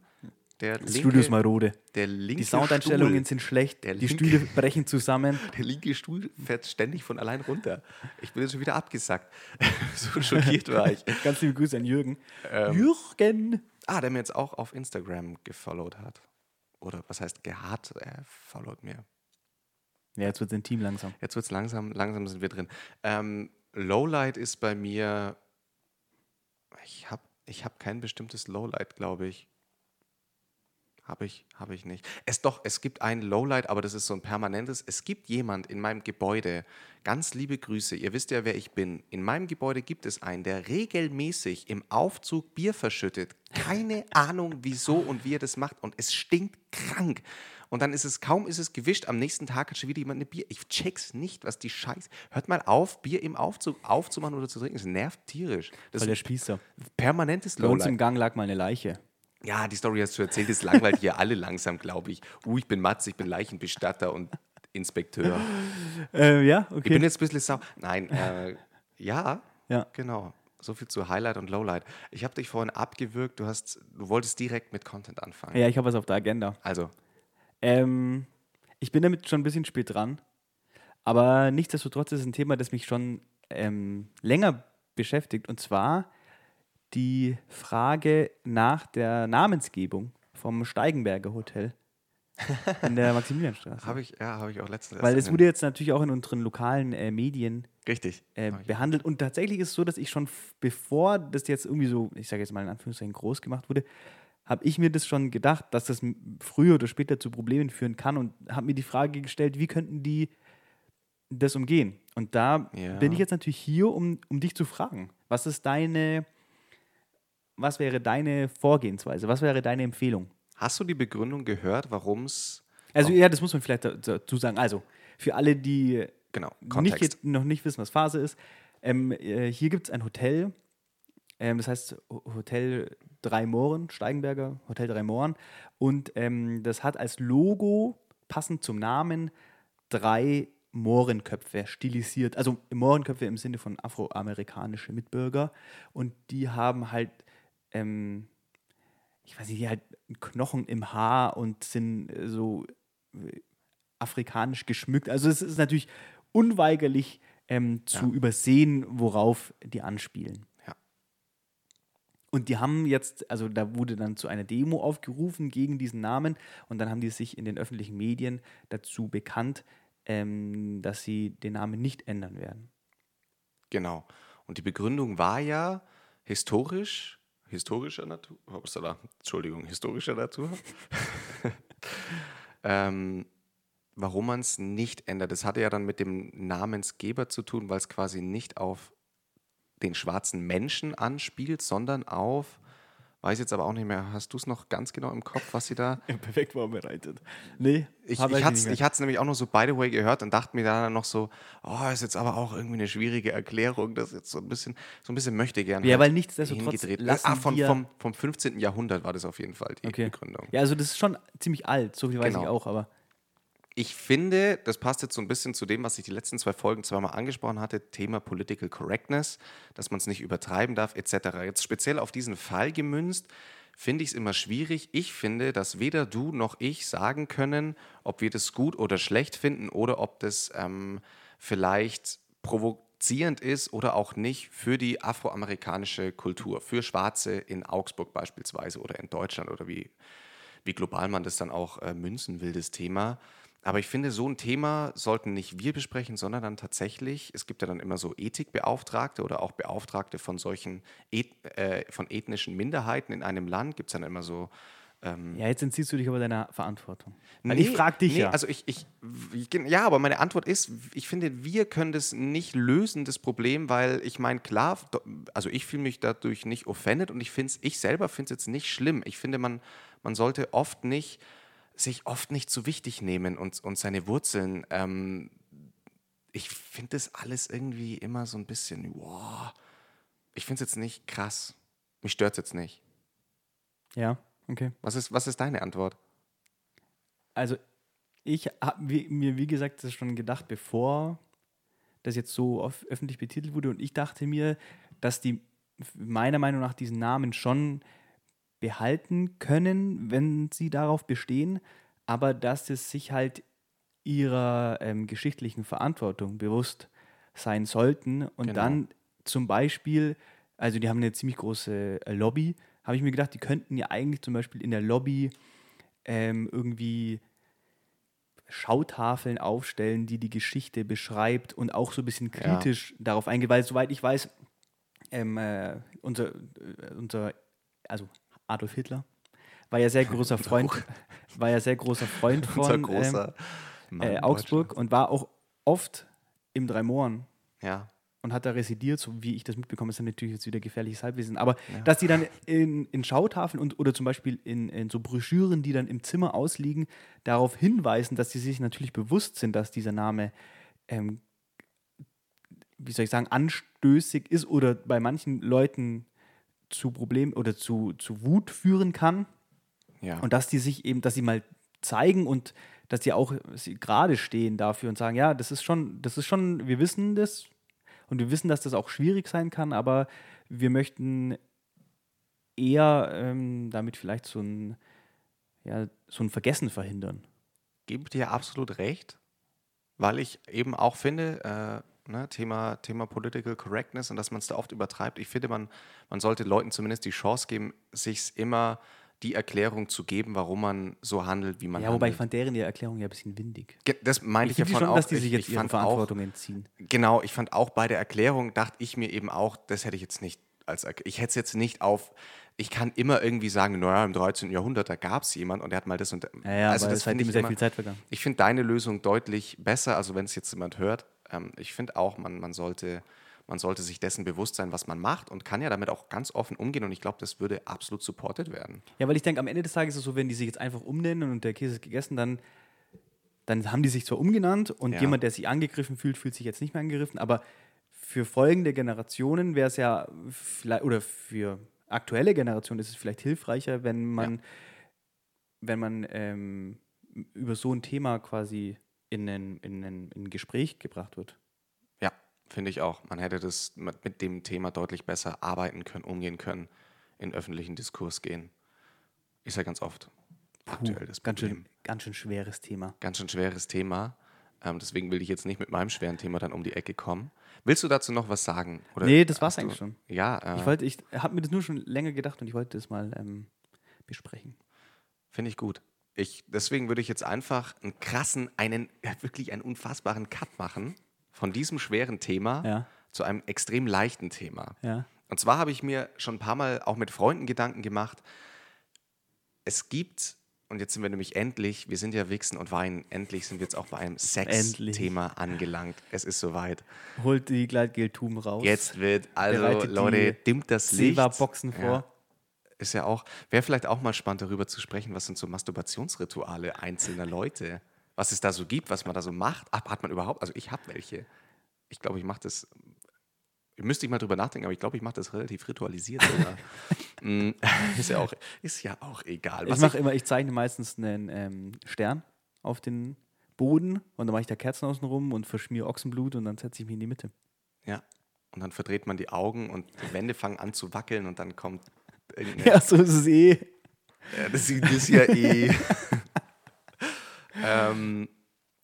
Der linke, Studio ist marode. der linke Die Soundeinstellungen Stuhl, sind schlecht, Der die linke- Stühle brechen zusammen. *laughs* der linke Stuhl fährt ständig von allein runter. Ich bin jetzt schon wieder abgesackt. *laughs* so schockiert war ich. *laughs* Ganz liebe Grüße an Jürgen. Ähm, Jürgen! Ah, der mir jetzt auch auf Instagram gefollowt hat. Oder was heißt gehat? Er followt mir. Ja, jetzt wird es intim langsam. Jetzt wird es langsam, langsam sind wir drin. Ähm, Lowlight ist bei mir. Ich habe ich hab kein bestimmtes Lowlight, glaube ich. Habe ich, habe ich nicht. Es doch, es gibt ein Lowlight, aber das ist so ein permanentes. Es gibt jemand in meinem Gebäude, ganz liebe Grüße, ihr wisst ja, wer ich bin. In meinem Gebäude gibt es einen, der regelmäßig im Aufzug Bier verschüttet. Keine *laughs* Ahnung, wieso und wie er das macht. Und es stinkt krank. Und dann ist es, kaum ist es gewischt, am nächsten Tag hat schon wieder jemand eine Bier. Ich check's nicht, was die Scheiße. Hört mal auf, Bier im Aufzug aufzumachen oder zu trinken. Es nervt tierisch. Das Voll der Spießer. ein permanentes Bei uns Lowlight. im Gang lag mal eine Leiche. Ja, die Story hast du erzählt, es langweilt hier alle langsam, glaube ich. Uh, ich bin Matz, ich bin Leichenbestatter und Inspekteur. Äh, ja, Ich okay. bin jetzt ein bisschen sau. Nein, äh, ja, Ja. genau. So viel zu Highlight und Lowlight. Ich habe dich vorhin abgewürgt, du, hast, du wolltest direkt mit Content anfangen. ja, ich habe was auf der Agenda. Also, Ähm, ich bin damit schon ein bisschen spät dran. Aber nichtsdestotrotz ist es ein Thema, das mich schon ähm, länger beschäftigt. Und zwar die Frage nach der Namensgebung vom Steigenberger Hotel *laughs* in der Maximilianstraße. habe ich, ja, habe ich auch letztens Weil es wurde jetzt natürlich auch in unseren lokalen äh, Medien Richtig. äh, behandelt. Und tatsächlich ist es so, dass ich schon, bevor das jetzt irgendwie so, ich sage jetzt mal in Anführungszeichen, groß gemacht wurde, habe ich mir das schon gedacht, dass das früher oder später zu Problemen führen kann und habe mir die Frage gestellt, wie könnten die das umgehen? Und da Ja. bin ich jetzt natürlich hier, um, um dich zu fragen. Was ist deine, was wäre deine Vorgehensweise? Was wäre deine Empfehlung? Hast du die Begründung gehört, warum es. Also, ja, das muss man vielleicht dazu sagen. Also, für alle, die Genau, nicht, noch nicht wissen, was Phase ist, ähm, äh, hier gibt es ein Hotel, ähm, das heißt Ho- Hotel Drei Mohren, Steigenberger Hotel Drei Mohren. Und ähm, das hat als Logo, passend zum Namen, drei Mohrenköpfe stilisiert. Also Mohrenköpfe im Sinne von afroamerikanische Mitbürger. Und die haben halt, ähm, ich weiß nicht, die halt Knochen im Haar und sind äh, so äh, afrikanisch geschmückt. Also es ist natürlich unweigerlich ähm, zu Ja. übersehen, worauf die anspielen. Ja. Und die haben jetzt, also da wurde dann zu einer Demo aufgerufen gegen diesen Namen und dann haben die sich in den öffentlichen Medien dazu bekannt, ähm, dass sie den Namen nicht ändern werden. Genau. Und die Begründung war ja historisch, historischer Natur, upsala, Entschuldigung, historischer Natur, *laughs* ähm, warum man es nicht ändert. Das hatte ja dann mit dem Namensgeber zu tun, weil es quasi nicht auf den schwarzen Menschen anspielt, sondern auf, weiß jetzt aber auch nicht mehr, hast du es noch ganz genau im Kopf, was sie da *laughs* Perfekt vorbereitet. Nee, ich, ich, mehr. hatte es nämlich auch noch so by the way gehört und dachte mir dann noch so, oh, ist jetzt aber auch irgendwie eine schwierige Erklärung, das jetzt so ein bisschen, so ein bisschen möchte gern. Ja, weil nichtsdestotrotz lassen ah, von, vom, vom 15. Jahrhundert war das auf jeden Fall die Okay. Begründung. Ja, also das ist schon ziemlich alt, so viel weiß Genau. ich auch, aber Ich finde, das passt jetzt so ein bisschen zu dem, was ich die letzten zwei Folgen zweimal angesprochen hatte, Thema Political Correctness, dass man es nicht übertreiben darf, etc. Jetzt speziell auf diesen Fall gemünzt, finde ich es immer schwierig. Ich finde, dass weder du noch ich sagen können, ob wir das gut oder schlecht finden oder ob das ähm, vielleicht provozierend ist oder auch nicht für die afroamerikanische Kultur, für Schwarze in Augsburg beispielsweise oder in Deutschland oder wie, wie global man das dann auch äh, münzen will, das Thema. Aber ich finde, so ein Thema sollten nicht wir besprechen, sondern dann tatsächlich, es gibt ja dann immer so Ethikbeauftragte oder auch Beauftragte von solchen Eth äh, von ethnischen Minderheiten in einem Land, gibt es dann immer so Ähm, Ja, jetzt entziehst du dich aber deiner Verantwortung. Weil ich frage dich nee, ja. Also ich, ich, ja, aber meine Antwort ist, ich finde, wir können das nicht lösen, das Problem, weil ich meine, klar, also ich fühle mich dadurch nicht offended und ich finde ich selber finde es jetzt nicht schlimm. Ich finde, man, man sollte oft nicht, sich oft nicht zu wichtig nehmen und, und seine Wurzeln. Ähm, ich finde das alles irgendwie immer so ein bisschen, wow. Ich finde es jetzt nicht krass. Mich stört es jetzt nicht. ja, okay. Was ist, was ist deine Antwort? Also ich habe mir, wie gesagt, das schon gedacht, bevor das jetzt so öffentlich betitelt wurde. Und ich dachte mir, dass die meiner Meinung nach diesen Namen schon behalten können, wenn sie darauf bestehen, aber dass es sich halt ihrer ähm, geschichtlichen Verantwortung bewusst sein sollten und Genau. dann zum Beispiel, also die haben eine ziemlich große äh, Lobby, habe ich mir gedacht, die könnten ja eigentlich zum Beispiel in der Lobby ähm, irgendwie Schautafeln aufstellen, die die Geschichte beschreibt und auch so ein bisschen Ja. kritisch darauf eingeht, weil soweit ich weiß, ähm, äh, unser, äh, unser, also Adolf Hitler war ja sehr großer Freund, war ja sehr großer Freund von großer ähm, äh, Augsburg und war auch oft im Dreimohren Ja. und hat da residiert, so wie ich das mitbekomme, ist dann natürlich jetzt wieder gefährliches Halbwissen. Aber dass die dann in, in Schautafeln und oder zum Beispiel in, in so Broschüren, die dann im Zimmer ausliegen, darauf hinweisen, dass sie sich natürlich bewusst sind, dass dieser Name, ähm, wie soll ich sagen, anstößig ist oder bei manchen Leuten zu Problemen oder zu, zu Wut führen kann. Ja. Und dass die sich eben, dass sie mal zeigen und dass die auch sie gerade stehen dafür und sagen, ja, das ist schon, das ist schon, wir wissen das und wir wissen, dass das auch schwierig sein kann, aber wir möchten eher ähm, damit vielleicht so ein, ja, so ein Vergessen verhindern. gebe dir absolut recht, weil ich eben auch finde, äh, ne, Thema, Thema Political Correctness und dass man es da oft übertreibt. Ich finde, man, man sollte Leuten zumindest die Chance geben, sich immer die Erklärung zu geben, warum man so handelt, wie man Ja, wobei ich handelt. fand deren ja Erklärung ja ein bisschen windig. Das meinte ich, Ich ja von schon, auch. dass die ich, sich jetzt ich auch, Verantwortung entziehen. Genau, ich fand auch bei der Erklärung, dachte ich mir eben auch, das hätte ich jetzt nicht als, ich hätte es jetzt nicht auf, ich kann immer irgendwie sagen, naja, im 13. Jahrhundert, da gab es jemand und der hat mal das und Ja, ja, also das finde ich ist sehr immer, viel Zeit vergangen. Ich finde deine Lösung deutlich besser, also wenn es jetzt jemand hört. Ähm, ich finde auch, man, man, sollte, man sollte sich dessen bewusst sein, was man macht und kann ja damit auch ganz offen umgehen und ich glaube, das würde absolut supported werden. Ja, weil ich denke, am Ende des Tages ist es so, wenn die sich jetzt einfach umnennen und der Käse ist gegessen, dann, dann haben die sich zwar umgenannt und Ja. jemand, der sich angegriffen fühlt, fühlt sich jetzt nicht mehr angegriffen, aber für folgende Generationen wäre es ja vielleicht, oder für aktuelle Generationen ist es vielleicht hilfreicher, wenn man, wenn man ähm, über so ein Thema quasi in ein, in, ein, in ein Gespräch gebracht wird. Ja, finde ich auch. Man hätte das mit mit dem Thema deutlich besser arbeiten können, umgehen können, in öffentlichen Diskurs gehen. Ist ja ganz oft aktuell das Ganz Problem. schön, ganz schön schweres Thema. Ganz schön schweres Thema. Ähm, deswegen will ich jetzt nicht mit meinem schweren Thema dann um die Ecke kommen. Willst du dazu noch was sagen? Oder Nee, das war's hast du- eigentlich schon. Ja, äh, Ich wollte, ich habe mir das nur schon länger gedacht und ich wollte das mal ähm, besprechen. Finde ich gut. Ich, deswegen würde ich jetzt einfach einen krassen, einen, wirklich einen unfassbaren Cut machen von diesem schweren Thema Ja. zu einem extrem leichten Thema. Ja. Und zwar habe ich mir schon ein paar Mal auch mit Freunden Gedanken gemacht. Es gibt, und jetzt sind wir nämlich endlich, wir sind ja Wichsen und Weinen, endlich sind wir jetzt auch bei einem Sex-Thema angelangt. Es ist soweit. Holt die Gleitgel-Tum raus. Jetzt wird, also Leute, dimmt das Licht. Seva-Boxen vor. Ja. Ist ja auch, wäre vielleicht auch mal spannend darüber zu sprechen, was sind so Masturbationsrituale einzelner Leute, was es da so gibt, was man da so macht. Ach, hat man überhaupt, also ich habe welche. Ich glaube, ich mache das, müsste ich mal drüber nachdenken, aber ich glaube, ich mache das relativ ritualisiert sogar. *laughs* Mm, *laughs* ist, ja auch, ist ja auch egal. Ich mache immer, ich zeichne meistens einen ähm, Stern auf den Boden und dann mache ich da Kerzen außen rum und verschmiere Ochsenblut und dann setze ich mich in die Mitte. ja. Und dann verdreht man die Augen und die Wände fangen an zu wackeln und dann kommt irgendeine Ja, so ist es eh. Ja, das ist ja eh. *laughs* ähm,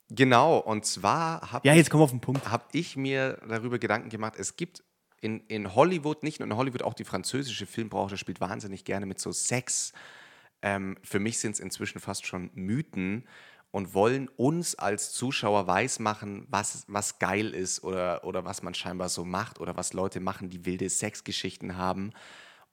genau, und zwar habe Ja, jetzt komm auf den Punkt. hab ich mir darüber Gedanken gemacht, es gibt in, in Hollywood, nicht nur in Hollywood, auch die französische Filmbranche spielt wahnsinnig gerne mit so Sex. Ähm, für mich sind es inzwischen fast schon Mythen und wollen uns als Zuschauer weismachen, was, was geil ist oder, oder was man scheinbar so macht oder was Leute machen, die wilde Sexgeschichten haben.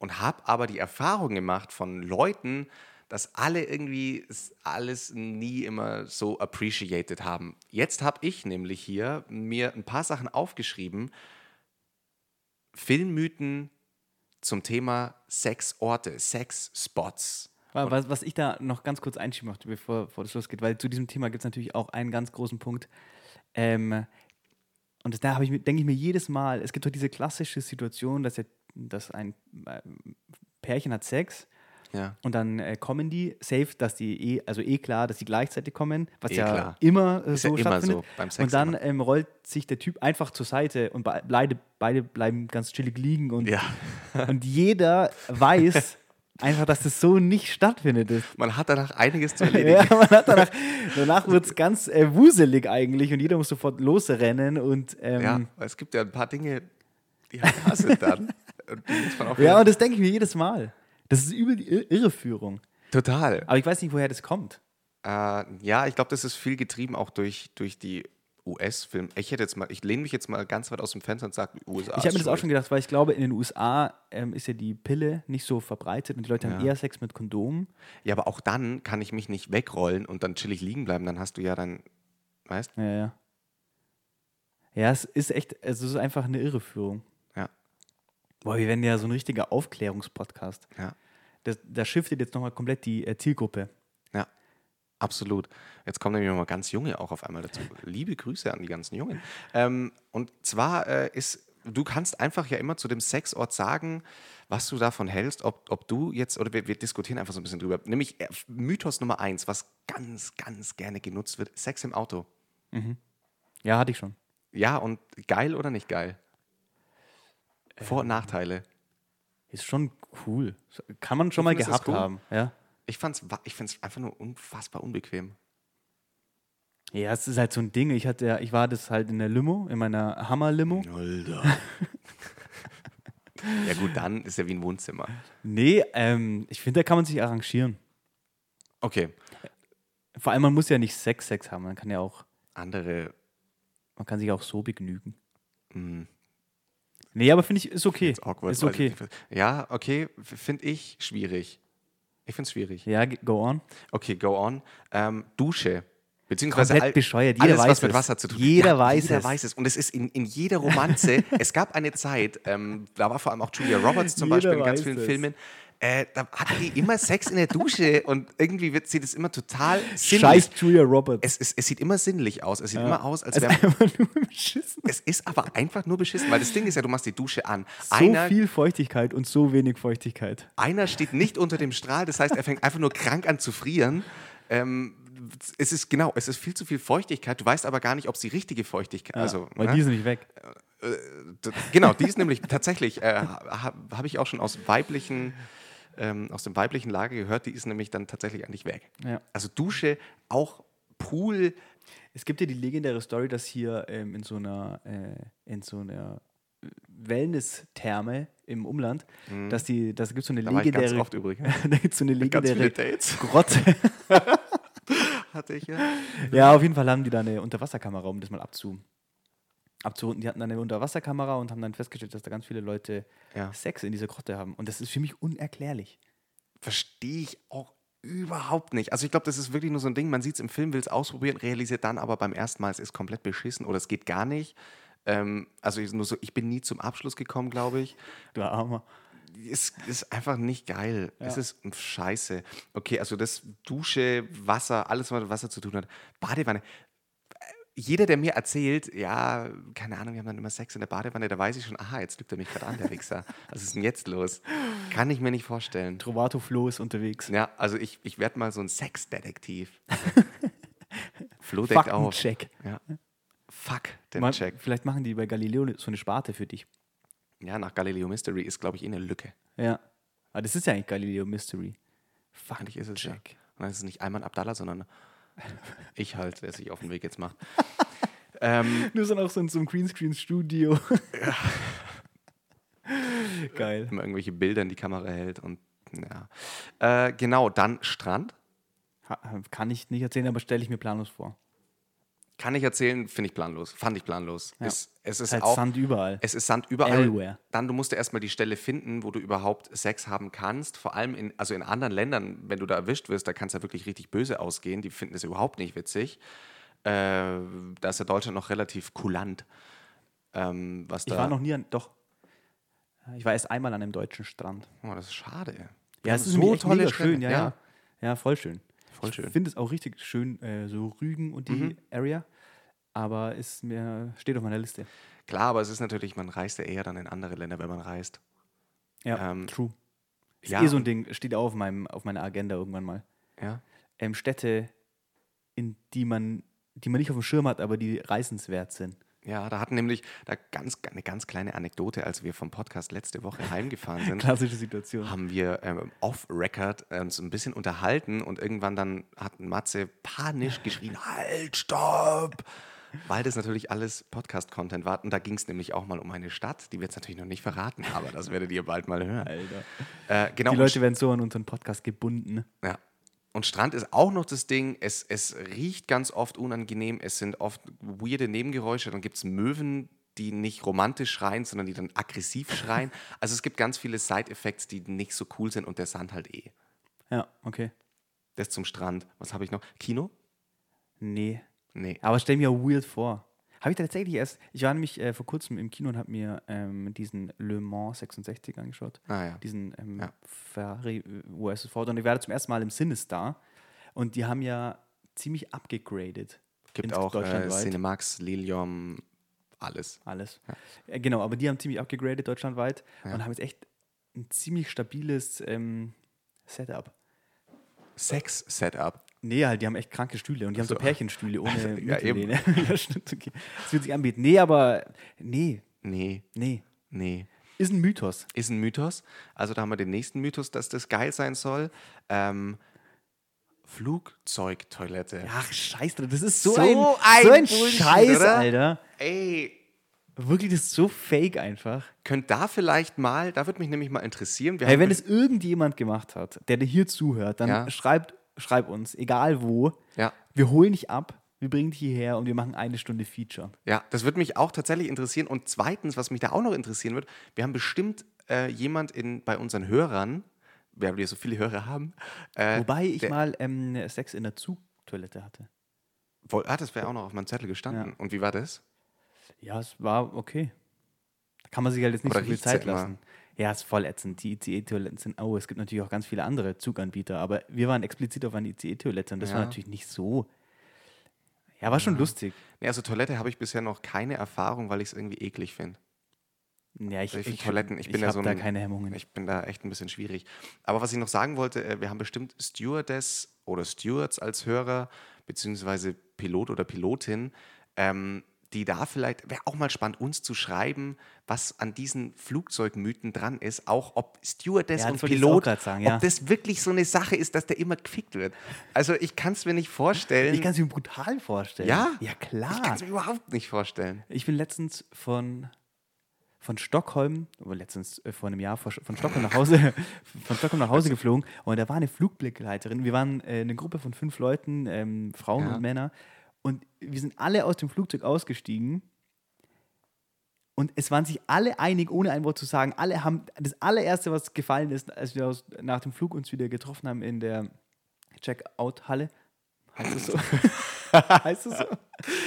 Und habe aber die Erfahrung gemacht von Leuten, dass alle irgendwie es alles nie immer so appreciated haben. Jetzt habe ich nämlich hier mir ein paar Sachen aufgeschrieben. Filmmythen zum Thema Sexorte, Sexspots. Was, was ich da noch ganz kurz einschieben möchte, bevor, bevor das losgeht, weil zu diesem Thema gibt es natürlich auch einen ganz großen Punkt. Ähm, und da ich, denke ich mir jedes Mal, es gibt doch diese klassische Situation, dass, er, dass ein äh, Pärchen hat Sex Ja. und dann äh, kommen die, safe, dass die eh, also eh klar, dass die gleichzeitig kommen, was Eh ja klar. immer äh, Ist ja so immer stattfindet. so, beim Sex und dann ähm, rollt sich der Typ einfach zur Seite und be beide, beide bleiben ganz chillig liegen und, Ja. *laughs* und jeder weiß einfach, dass das so nicht stattfindet. Man hat danach einiges zu *laughs* erledigen. ja, man hat danach, danach wird es ganz äh, wuselig eigentlich und jeder muss sofort losrennen und ähm, Ja, es gibt ja ein paar Dinge, die halt da sind dann. *laughs* Ja, und das denke ich mir jedes Mal. Das ist übel die Ir Irreführung. total. Aber ich weiß nicht, woher das kommt. Äh, ja, ich glaube, das ist viel getrieben auch durch, durch die US-Film. Ich hätte jetzt mal, ich lehne mich jetzt mal ganz weit aus dem Fenster und sage, USA. ich habe mir das auch schon gedacht, weil ich glaube, in den USA ähm, ist ja die Pille nicht so verbreitet und die Leute haben Ja. eher Sex mit Kondom. Ja, aber auch dann kann ich mich nicht wegrollen und dann chillig liegen bleiben. Dann hast du ja dann, weißt Ja, ja. Ja, es ist echt, es ist einfach eine Irreführung. Boah, wir werden ja so ein richtiger Aufklärungspodcast. Ja. Das, da shiftet jetzt nochmal komplett die äh, Zielgruppe. Ja, absolut. Jetzt kommen nämlich nochmal ganz Junge auch auf einmal dazu. Liebe Grüße an die ganzen Jungen. Ähm, und zwar äh, ist, du kannst einfach ja immer zu dem Sexort sagen, was du davon hältst, ob, ob du jetzt, oder wir, wir diskutieren einfach so ein bisschen drüber. Nämlich äh, Mythos Nummer eins, was ganz, ganz gerne genutzt wird: Sex im Auto. Ja, hatte ich schon. Ja, und geil oder nicht geil? Vor- und Nachteile. Ist schon cool. Kann man schon mal findest das gehabt cool? haben. Ja. Ich fand's, ich find's einfach nur unfassbar unbequem. Ja, es ist halt so ein Ding. Ich hatte ja, ich war das halt in der Limo, in meiner Hammer-Limo. Alter. *laughs* ja, gut, dann ist ja wie ein Wohnzimmer. Nee, ähm, ich finde, da kann man sich arrangieren. Okay, Vor allem, man muss ja nicht Sex, Sex haben. Man kann ja auch, andere. man kann sich auch so begnügen. mm, Nee, aber finde ich, ist okay. It's awkward, ist ich okay. nicht. Ja, okay, finde ich schwierig. Ich finde es schwierig. Ja, go on. Okay, go on. Ähm, Dusche. Beziehungsweise Komplett all- bescheuert. Jeder alles, weiß was mit es. Wasser zu tun Jeder ja, weiß jeder es. weiß es. Und es ist in, in jeder Romanze. *laughs* es gab eine Zeit, ähm, da war vor allem auch Julia Roberts zum Jeder Beispiel in ganz vielen es. Filmen. Äh, da hatte die immer Sex in der Dusche und irgendwie wird, sieht es immer total sinnlich. Scheiß Julia Roberts. Es, es, es sieht immer sinnlich aus. Es sieht Ja. immer aus, als wäre. ist einfach nur beschissen. Es ist aber einfach nur beschissen, weil das Ding ist ja, du machst die Dusche an. So einer, viel Feuchtigkeit und so wenig Feuchtigkeit. einer steht nicht unter dem Strahl, das heißt, er fängt einfach nur krank an zu frieren. Ähm, es ist genau, es ist viel zu viel Feuchtigkeit. Du weißt aber gar nicht, ob es die richtige Feuchtigkeit. also, weil ne? die sind nicht weg. D- genau, die ist nämlich tatsächlich, äh, habe hab ich auch schon aus weiblichen, ähm, aus dem weiblichen Lager gehört, die ist nämlich dann tatsächlich eigentlich weg. Ja. Also Dusche, auch Pool, Es gibt ja die legendäre Story, dass hier ähm, in so einer, äh, in so einer Wellness-Therme im Umland, dass die, das gibt so eine Mhm. da war ich ganz legendäre, oft übrigens. *laughs* da gibt so eine *laughs* legendäre Grotte. *laughs* hatte ich ja. ja, auf jeden Fall haben die da eine Unterwasserkamera, um das mal abzu, abzurunden. Die hatten da eine Unterwasserkamera und haben dann festgestellt, dass da ganz viele Leute Ja. Sex in dieser Grotte haben. Und das ist für mich unerklärlich. Verstehe ich auch überhaupt nicht. Also ich glaube, das ist wirklich nur so ein Ding, man sieht es im Film, will es ausprobieren, realisiert dann aber beim ersten Mal, es ist komplett beschissen oder es geht gar nicht. Ähm, also ich- nur so, ich bin nie zum Abschluss gekommen, glaube ich. Du Armer. Es ist einfach nicht geil. Es ist scheiße. Okay, also das Dusche, Wasser, alles, was mit Wasser zu tun hat. Badewanne. Jeder, der mir erzählt, ja, keine Ahnung, wir haben dann immer Sex in der Badewanne, da weiß ich schon, aha, jetzt lügt er mich gerade an, der Wichser. Was ist denn jetzt los? Kann ich mir nicht vorstellen. Trovato Flo ist unterwegs. Ja, also ich, ich werde mal so ein Sexdetektiv. *laughs* Flo deckt auf. Faktencheck. Ja. Fuck, den Mal- Check. Vielleicht machen die bei Galileo so eine Sparte für dich. Ja, nach Galileo Mystery ist, glaube ich, eh eine Lücke. Ja. Aber das ist ja eigentlich Galileo Mystery. Eigentlich ist es ja. Check. Und dann ist es nicht Ayman Abdallah, sondern *laughs* ich halt, der sich auf den Weg jetzt macht. *laughs* ähm, Nur so auch so in so einem Greenscreen-Studio. *laughs* Geil. immer irgendwelche Bilder in die Kamera hält und ja. Äh, genau, dann Strand. Ha- Kann ich nicht erzählen, aber stelle ich mir planlos vor. Kann ich erzählen, finde ich planlos. Fand ich planlos. Ja. Es, es ist Halt auch, Sand überall. Es ist Sand überall. Everywhere. Dann, du musst ja erstmal die Stelle finden, wo du überhaupt Sex haben kannst. Vor allem in, also in anderen Ländern, wenn du da erwischt wirst, da kann es ja wirklich richtig böse ausgehen. Die finden es überhaupt nicht witzig. Äh, da ist ja Deutschland noch relativ kulant. Ähm, was Ich da, war noch nie an, doch. Ich war erst einmal an einem deutschen Strand. oh, das ist schade. Ja, es ist so toll schön, ja, ja. Ja, voll schön. Voll schön. Ich finde es auch richtig schön, äh, so Rügen und die Mhm. Area. Aber ist mir, steht auf meiner Liste. Klar, aber es ist natürlich, man reist ja eher dann in andere Länder, wenn man reist. Ja, Ähm, true. Ist ja, eh so ein Ding, steht auch auf, meinem, auf meiner Agenda irgendwann mal. Ja. Ähm, Städte, in die man, die man nicht auf dem Schirm hat, aber die reisenswert sind. Ja, da hatten nämlich da ganz, eine ganz kleine Anekdote, als wir vom Podcast letzte Woche heimgefahren *laughs* sind. Klassische Situation. haben wir ähm, off-Record uns ein bisschen unterhalten und irgendwann dann hat Matze panisch geschrien, *laughs* halt, stopp! Weil das natürlich alles Podcast-Content war. Und da ging es nämlich auch mal um eine Stadt, die wir jetzt natürlich noch nicht verraten, aber das werdet ihr bald mal hören. Alter. Äh, genau, Die Leute werden so an unseren Podcast gebunden. ja. Und Strand ist auch noch das Ding, es, es riecht ganz oft unangenehm, es sind oft weirde Nebengeräusche, dann gibt es Möwen, die nicht romantisch schreien, sondern die dann aggressiv *laughs* schreien. Also es gibt ganz viele Side-Effects, die nicht so cool sind und der Sand halt eh. Ja, okay. Das zum Strand. Was habe ich noch? Kino? Nee. Nee. Aber stell mir weird vor. Habe ich tatsächlich erst, ich war nämlich äh, vor kurzem im Kino und habe mir ähm, diesen Le Mans 66 angeschaut. Ah ja. Diesen ähm, Ja. Ferrari, es fordert. Und ich war da zum ersten Mal im Cinestar. Und die haben ja ziemlich abgegradet. Gibt auch äh. Cinemax, Lilium, alles. Alles. Äh, genau, aber die haben ziemlich abgegradet deutschlandweit und haben jetzt echt ein ziemlich stabiles ähm, Setup. Sex-Setup. Nee, halt, die haben echt kranke Stühle und die haben so so. Pärchenstühle ohne *laughs* Ja, eben. Mittellehne. *laughs* ja, stimmt, okay. Das wird sich anbieten. Nee, aber nee, Nee, nee. nee. Ist ein Mythos. Ist ein Mythos. Also da haben wir den nächsten Mythos, dass das geil sein soll. Ähm, Flugzeugtoilette. Ach, scheiße, das ist so, So ein, ein so ein Bullshit, Scheiß, oder? Alter. Ey, Wirklich, das ist so fake einfach. könnt da vielleicht mal, da würde mich nämlich mal interessieren. Wir Hey, wenn es irgendjemand gemacht hat, der dir hier zuhört, dann Ja. schreibt, schreib uns, egal wo. ja, Wir holen dich ab, wir bringen dich hierher und wir machen eine Stunde Feature. Ja, das würde mich auch tatsächlich interessieren. Und zweitens, was mich da auch noch interessieren wird, wir haben bestimmt äh, jemand in, bei unseren Hörern, wir so viele Hörer haben. Äh, Wobei ich der- mal ähm, Sex in der Zugtoilette hatte. Woll, ah, das wäre auch noch auf meinem Zettel gestanden. Ja. Und wie war das? Ja, es war okay. Da kann man sich halt jetzt nicht Aber so viel ja Zeit immer. Ja, ist voll ätzend. Die ICE-Toiletten sind, oh, es gibt natürlich auch ganz viele andere Zuganbieter, aber wir waren explizit auf eine ICE-Toilette und das war Ja. natürlich nicht so. Ja, war schon lustig. Nee, also Toilette habe ich bisher noch keine Erfahrung, weil ich es irgendwie eklig finde. Ja, ich, Ich ich, finde Toiletten, ich bin ja hab so ein, da keine Hemmungen. Ich bin da echt ein bisschen schwierig. Aber was ich noch sagen wollte, äh, wir haben bestimmt Stewardess oder Stewards als Hörer, beziehungsweise Pilot oder Pilotin, ähm, die da vielleicht, wäre auch mal spannend, uns zu schreiben, was an diesen Flugzeugmythen dran ist, auch ob Stewardess Ja, und Pilot, sagen, ja. ob das wirklich so eine Sache ist, dass der immer gefickt wird. Also ich kann es mir nicht vorstellen. ich kann es mir brutal vorstellen. ja? Ja, klar. Ich kann es mir überhaupt nicht vorstellen. Ich bin letztens von, von Stockholm, oder letztens äh, vor einem Jahr vor, von Stockholm nach Hause, *laughs* von Stockholm nach Hause geflogen und da war eine Flugbegleiterin. Wir waren äh, eine Gruppe von fünf Leuten, ähm, Frauen Ja. und Männer, und wir sind alle aus dem Flugzeug ausgestiegen. Und es waren sich alle einig, ohne ein Wort zu sagen. Alle haben das allererste, was gefallen ist, als wir aus, nach dem Flug uns wieder getroffen haben in der Checkout-Halle. Heißt das so? *laughs* heißt das so?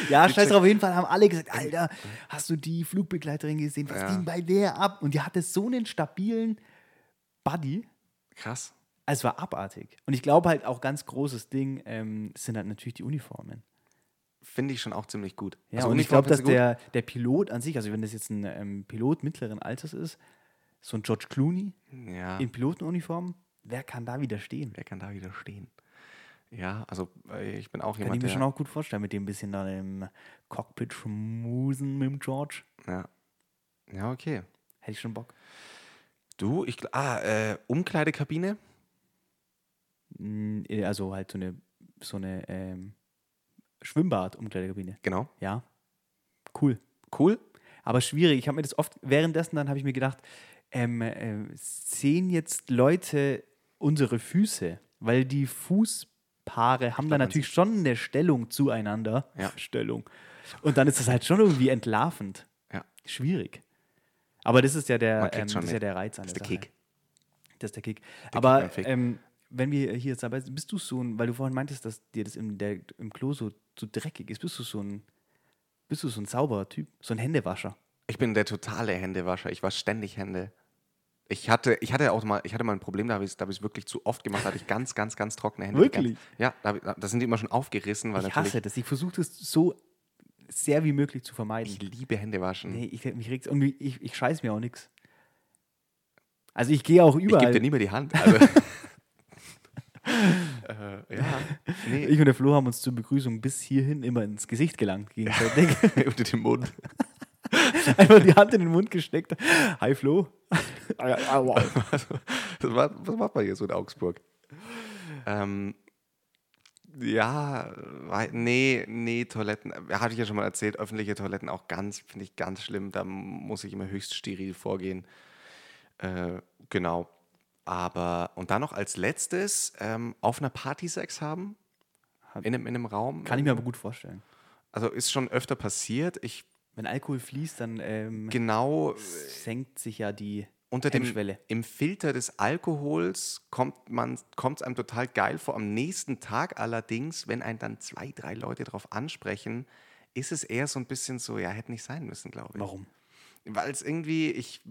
Ja, scheiß drauf, auf jeden Fall haben alle gesagt, Alter, hast du die Flugbegleiterin gesehen? Was Ja. ging bei der ab? Und die hatte so einen stabilen Buddy. Krass. Also es war abartig. Und ich glaube halt auch ganz großes Ding ähm, sind halt natürlich die Uniformen. Finde ich schon auch ziemlich gut. Ja, Also und ich glaube, dass der, der Pilot an sich, also wenn das jetzt ein ähm, Pilot mittleren Alters ist, so ein George Clooney Ja. in Pilotenuniform, wer kann da widerstehen? Wer kann da wieder stehen? Ja, also äh, ich bin auch Kann ich jemand, mir schon auch gut vorstellen, mit dem bisschen da im Cockpit schmusen mit dem George. Ja. ja, okay. Hätte ich schon Bock. Du, ich. Ah, äh, Umkleidekabine? Mm, Also halt so eine, so eine ähm, Schwimmbad-Umkleidekabine. Genau. Ja, cool. Cool. Aber schwierig. Ich habe mir das oft, währenddessen dann habe ich mir gedacht, ähm, äh, sehen jetzt Leute unsere Füße? Weil die Paare haben da natürlich schon eine Stellung zueinander. Ja. Stellung. Und dann ist das halt schon irgendwie entlarvend. Ja. Schwierig. Aber das ist ja der, ähm, das ist ja der Reiz an Das der ist der Sache. Kick. Das ist der Kick. beim Aber Fick. ähm, wenn wir hier jetzt dabei sind, bist du so ein, weil du vorhin meintest, dass dir das im, der, im Klo so, so dreckig ist, bist du so ein, bist du so ein sauberer Typ, so ein Händewascher? Ich bin der totale Händewascher. Ich wasche ständig Hände. Ich hatte, ich hatte auch mal, ich hatte mal ein Problem, da habe ich es hab wirklich zu oft gemacht, da hatte ich ganz, ganz, ganz trockene Hände. Wirklich? Ganz, ja, da, sind die immer schon aufgerissen, weil Ich hasse das. Ich versuche das so sehr wie möglich zu vermeiden. ich liebe Hände waschen. nee, ich, mich regt's und ich, ich scheiß mir auch nichts. Also ich gehe auch ich gebe überall. dir nie mehr die Hand. Also, äh, ja, nee, Ich und der Flo haben uns zur Begrüßung bis hierhin immer ins Gesicht gelangt gegenseitig. *laughs* unter dem Mund. *laughs* Einfach die Hand in den Mund gesteckt. Hi Flo. *laughs* War, was macht man hier so in Augsburg? Ähm, ja, nee, nee, Toiletten, hatte ich ja schon mal erzählt, öffentliche Toiletten auch ganz, finde ich ganz schlimm. Da muss ich immer höchst steril vorgehen. Äh, genau. Aber, und dann noch als letztes, ähm, auf einer Party Sex haben. In einem, in einem Raum. Kann ich mir aber gut vorstellen. Also ist schon öfter passiert. Ich Wenn Alkohol fließt, dann ähm, genau senkt sich ja die unter dem Hemmschwelle. im Filter des Alkohols kommt man kommt es einem total geil vor. Am nächsten Tag allerdings, wenn einen dann zwei, drei Leute darauf ansprechen, ist es eher so ein bisschen so, ja, hätte nicht sein müssen, glaube ich. Warum? Weil es irgendwie, ich,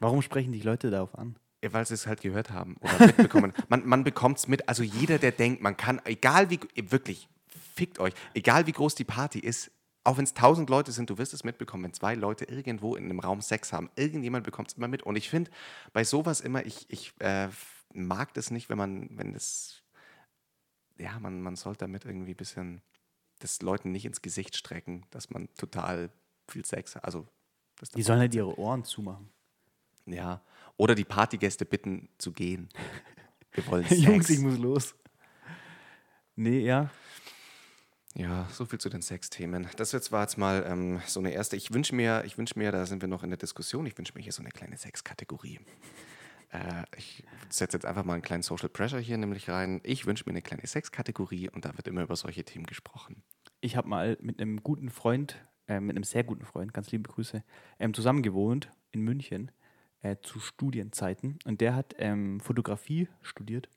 Warum sprechen dich Leute darauf an? Ja, weil sie es halt gehört haben oder mitbekommen. *laughs* man man bekommt es mit. Also jeder, der denkt, man kann, egal wie, wirklich, fickt euch, egal wie groß die Party ist, auch wenn es tausend Leute sind, du wirst es mitbekommen, wenn zwei Leute irgendwo in einem Raum Sex haben, irgendjemand bekommt es immer mit. Und ich finde bei sowas immer, ich, ich äh, mag das nicht, wenn man, wenn das, ja, man, man sollte damit irgendwie ein bisschen das Leuten nicht ins Gesicht strecken, dass man total viel Sex hat. Also, Die sollen halt ihre Ohren zumachen. ja. Oder die Partygäste bitten zu gehen. Wir wollen *laughs* Sex. Jungs, ich muss los. Nee, ja. Ja, so viel zu den Sexthemen. Das jetzt war jetzt mal ähm, so eine erste. Ich wünsche mir, ich wünsche mir, da sind wir noch in der Diskussion, ich wünsche mir hier so eine kleine Sexkategorie. Äh, ich setze jetzt einfach mal einen kleinen Social Pressure hier nämlich rein. Ich wünsche mir eine kleine Sexkategorie und da wird immer über solche Themen gesprochen. Ich habe mal mit einem guten Freund, äh, mit einem sehr guten Freund, ganz liebe Grüße, ähm, zusammen gewohnt in München äh, zu Studienzeiten. Und der hat ähm, Fotografie studiert.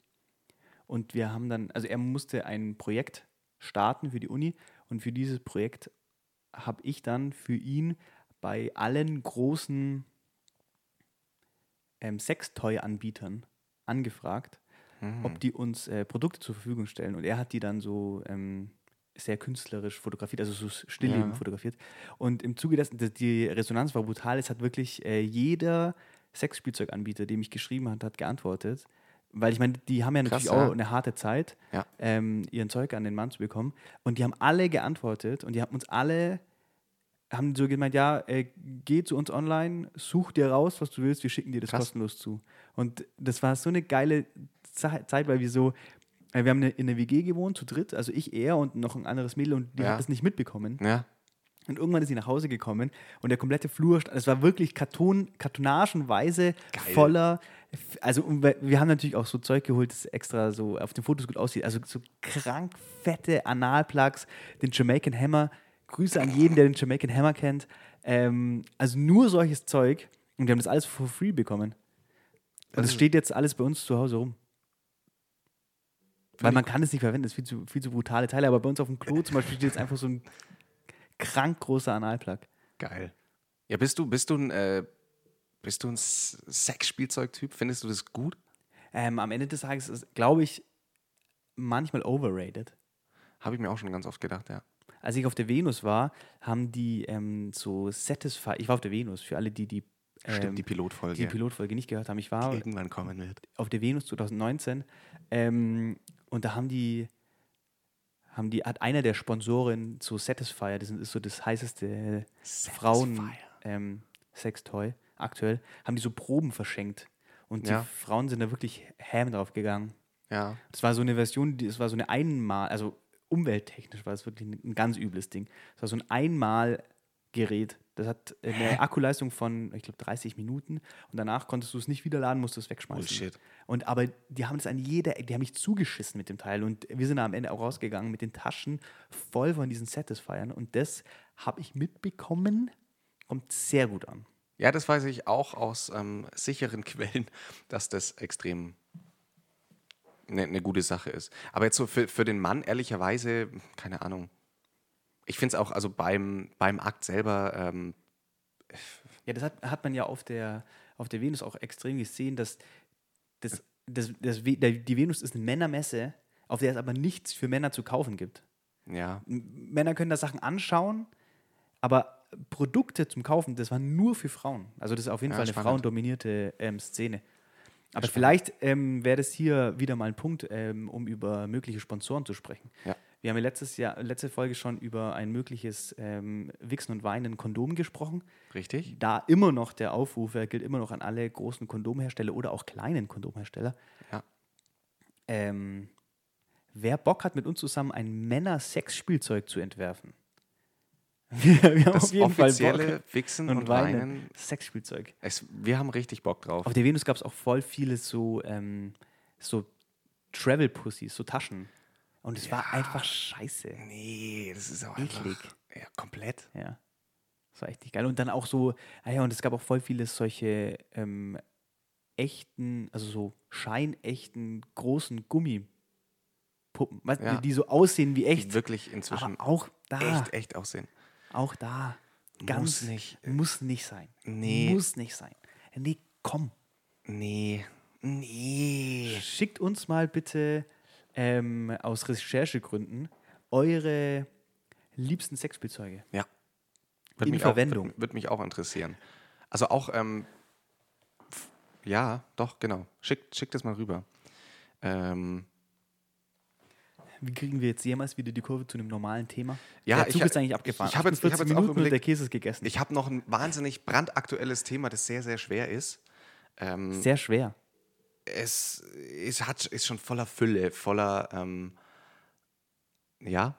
Und wir haben dann, also er musste ein Projekt starten für die Uni. Und für dieses Projekt habe ich dann für ihn bei allen großen ähm, Sextoy-Anbietern angefragt, ob die uns äh, Produkte zur Verfügung stellen. Und er hat die dann so ähm, sehr künstlerisch fotografiert, also so Stillleben Ja. fotografiert. Und im Zuge dessen, die Resonanz war brutal. Es hat wirklich äh, jeder Sexspielzeuganbieter, dem ich geschrieben hat, hat geantwortet. Weil ich meine, die haben ja Krass, natürlich auch ja. eine harte Zeit, Ja. ähm, ihren Zeug an den Mann zu bekommen. Und die haben alle geantwortet und die haben uns alle haben so gemeint, ja, äh, geh zu uns online, such dir raus, was du willst, wir schicken dir das Krass. kostenlos zu. Und das war so eine geile Ze- Zeit, weil wir so, äh, wir haben in der WG gewohnt, zu dritt, also ich, er und noch ein anderes Mädel und die Ja. hat das nicht mitbekommen. Ja, Und irgendwann ist sie nach Hause gekommen und der komplette Flur, stand- es war wirklich Karton, kartonagenweise Geil. voller, also wir haben natürlich auch so Zeug geholt, das extra so auf den Fotos gut aussieht, also so krank fette Analplugs, den Jamaican Hammer, Grüße an jeden, der den Jamaican Hammer kennt, ähm, also nur solches Zeug und wir haben das alles for free bekommen. Und es ist- steht jetzt alles bei uns zu Hause rum. Weil man kann es nicht verwenden, das ist viel zu, viel zu brutale Teile, aber bei uns auf dem Klo zum Beispiel steht jetzt einfach so ein krank großer Analplug. geil. Ja, bist du, bist du ein, äh, bist du ein Sexspielzeugtyp? Findest du das gut? Ähm, am Ende des Tages ist, glaube ich, manchmal overrated. Habe ich mir auch schon ganz oft gedacht, ja. Als ich auf der Venus war, haben die ähm, so Satisfy. Ich war auf der Venus, für alle, die die, ähm, Stimmt, die Pilotfolge. die Pilotfolge nicht gehört haben. Ich war die irgendwann kommen wird. auf der Venus 2019 ähm, und da haben die, haben die, hat einer der Sponsoren so Satisfyer, das ist so das heißeste Frauen Satisfyer. ähm, Sextoy aktuell, haben die so Proben verschenkt. Und Ja. die Frauen sind da wirklich ham drauf gegangen. Ja. Das war so eine Version, die, das war so eine einmal, also umwelttechnisch war es wirklich ein, ganz übles Ding. Das war so ein einmal Gerät. Das hat eine Akkuleistung von, ich glaube, 30 Minuten und danach konntest du es nicht wieder laden, musst du es wegschmeißen. Bullshit. Und aber die haben es an jeder, die haben mich zugeschissen mit dem Teil und wir sind am Ende auch rausgegangen mit den Taschen voll von diesen Satisfiern und das habe ich mitbekommen, kommt sehr gut an. Ja, das weiß ich auch aus ähm, sicheren *laughs* Quellen, dass das extrem eine ne gute Sache ist. Aber jetzt so für, für den Mann, ehrlicherweise, keine Ahnung. Ich finde es auch, also beim, beim Akt selber, ähm, Ja, das hat, hat man ja auf der, auf der Venus auch extrem gesehen, dass das, das, das, die Venus ist eine Männermesse, auf der es aber nichts für Männer zu kaufen gibt. ja, Männer können da Sachen anschauen, aber Produkte zum Kaufen, das war nur für Frauen. Also das ist auf jeden Ja, Fall eine spannend. frauendominierte ähm, Szene. Aber spannend. vielleicht ähm, wäre das hier wieder mal ein Punkt, ähm, um über mögliche Sponsoren zu sprechen. Ja. Wir haben ja letztes Jahr, letzte Folge schon über ein mögliches ähm, Wichsen und Weinen Kondom gesprochen. richtig? Da immer noch der Aufruf, er gilt immer noch an alle großen Kondomhersteller oder auch kleinen Kondomhersteller. Ja. Ähm, wer Bock hat, mit uns zusammen ein Männer-Sex-Spielzeug zu entwerfen. Wir, *laughs* wir haben Das auf jeden Fall offizielle. Wichsen und, und Weinen. Weinen. Sexspielzeug. Es, wir haben richtig Bock drauf. Auf der Venus gab es auch voll viele so, ähm, so Travel-Pussys, so Taschen. Und es war einfach scheiße. Nee, das ist auch Eklig. einfach. Ja, komplett. Ja. Das war echt nicht geil. Und dann auch so, ah ja, und es gab auch voll viele solche ähm, echten, also so scheinechten, großen Gummipuppen, weißt, Ja. die so aussehen wie Die echt. wirklich inzwischen aber auch da, echt, echt aussehen. auch da, ganz nicht. muss nicht sein. Nee. Muss nicht sein. Nee, komm. Nee. Nee. Schickt uns mal bitte ähm, aus Recherchegründen eure liebsten Sexspielzeuge. Ja. Würde In mich Verwendung. Auch, würde, würde mich auch interessieren. Also auch, ähm, ja, doch, genau. Schickt, schickt es mal rüber. Ähm, Wie kriegen wir jetzt jemals wieder die Kurve zu einem normalen Thema? Ja, der Zug ich- ist eigentlich abgefahren. ich hab jetzt- ich hab 48 jetzt auch und der überlegt- Käse ist gegessen. ich habe noch ein wahnsinnig brandaktuelles Thema, das sehr, sehr schwer ist. Ähm, Sehr schwer. Es ist, hat, ist schon voller Fülle, voller, ähm, ja,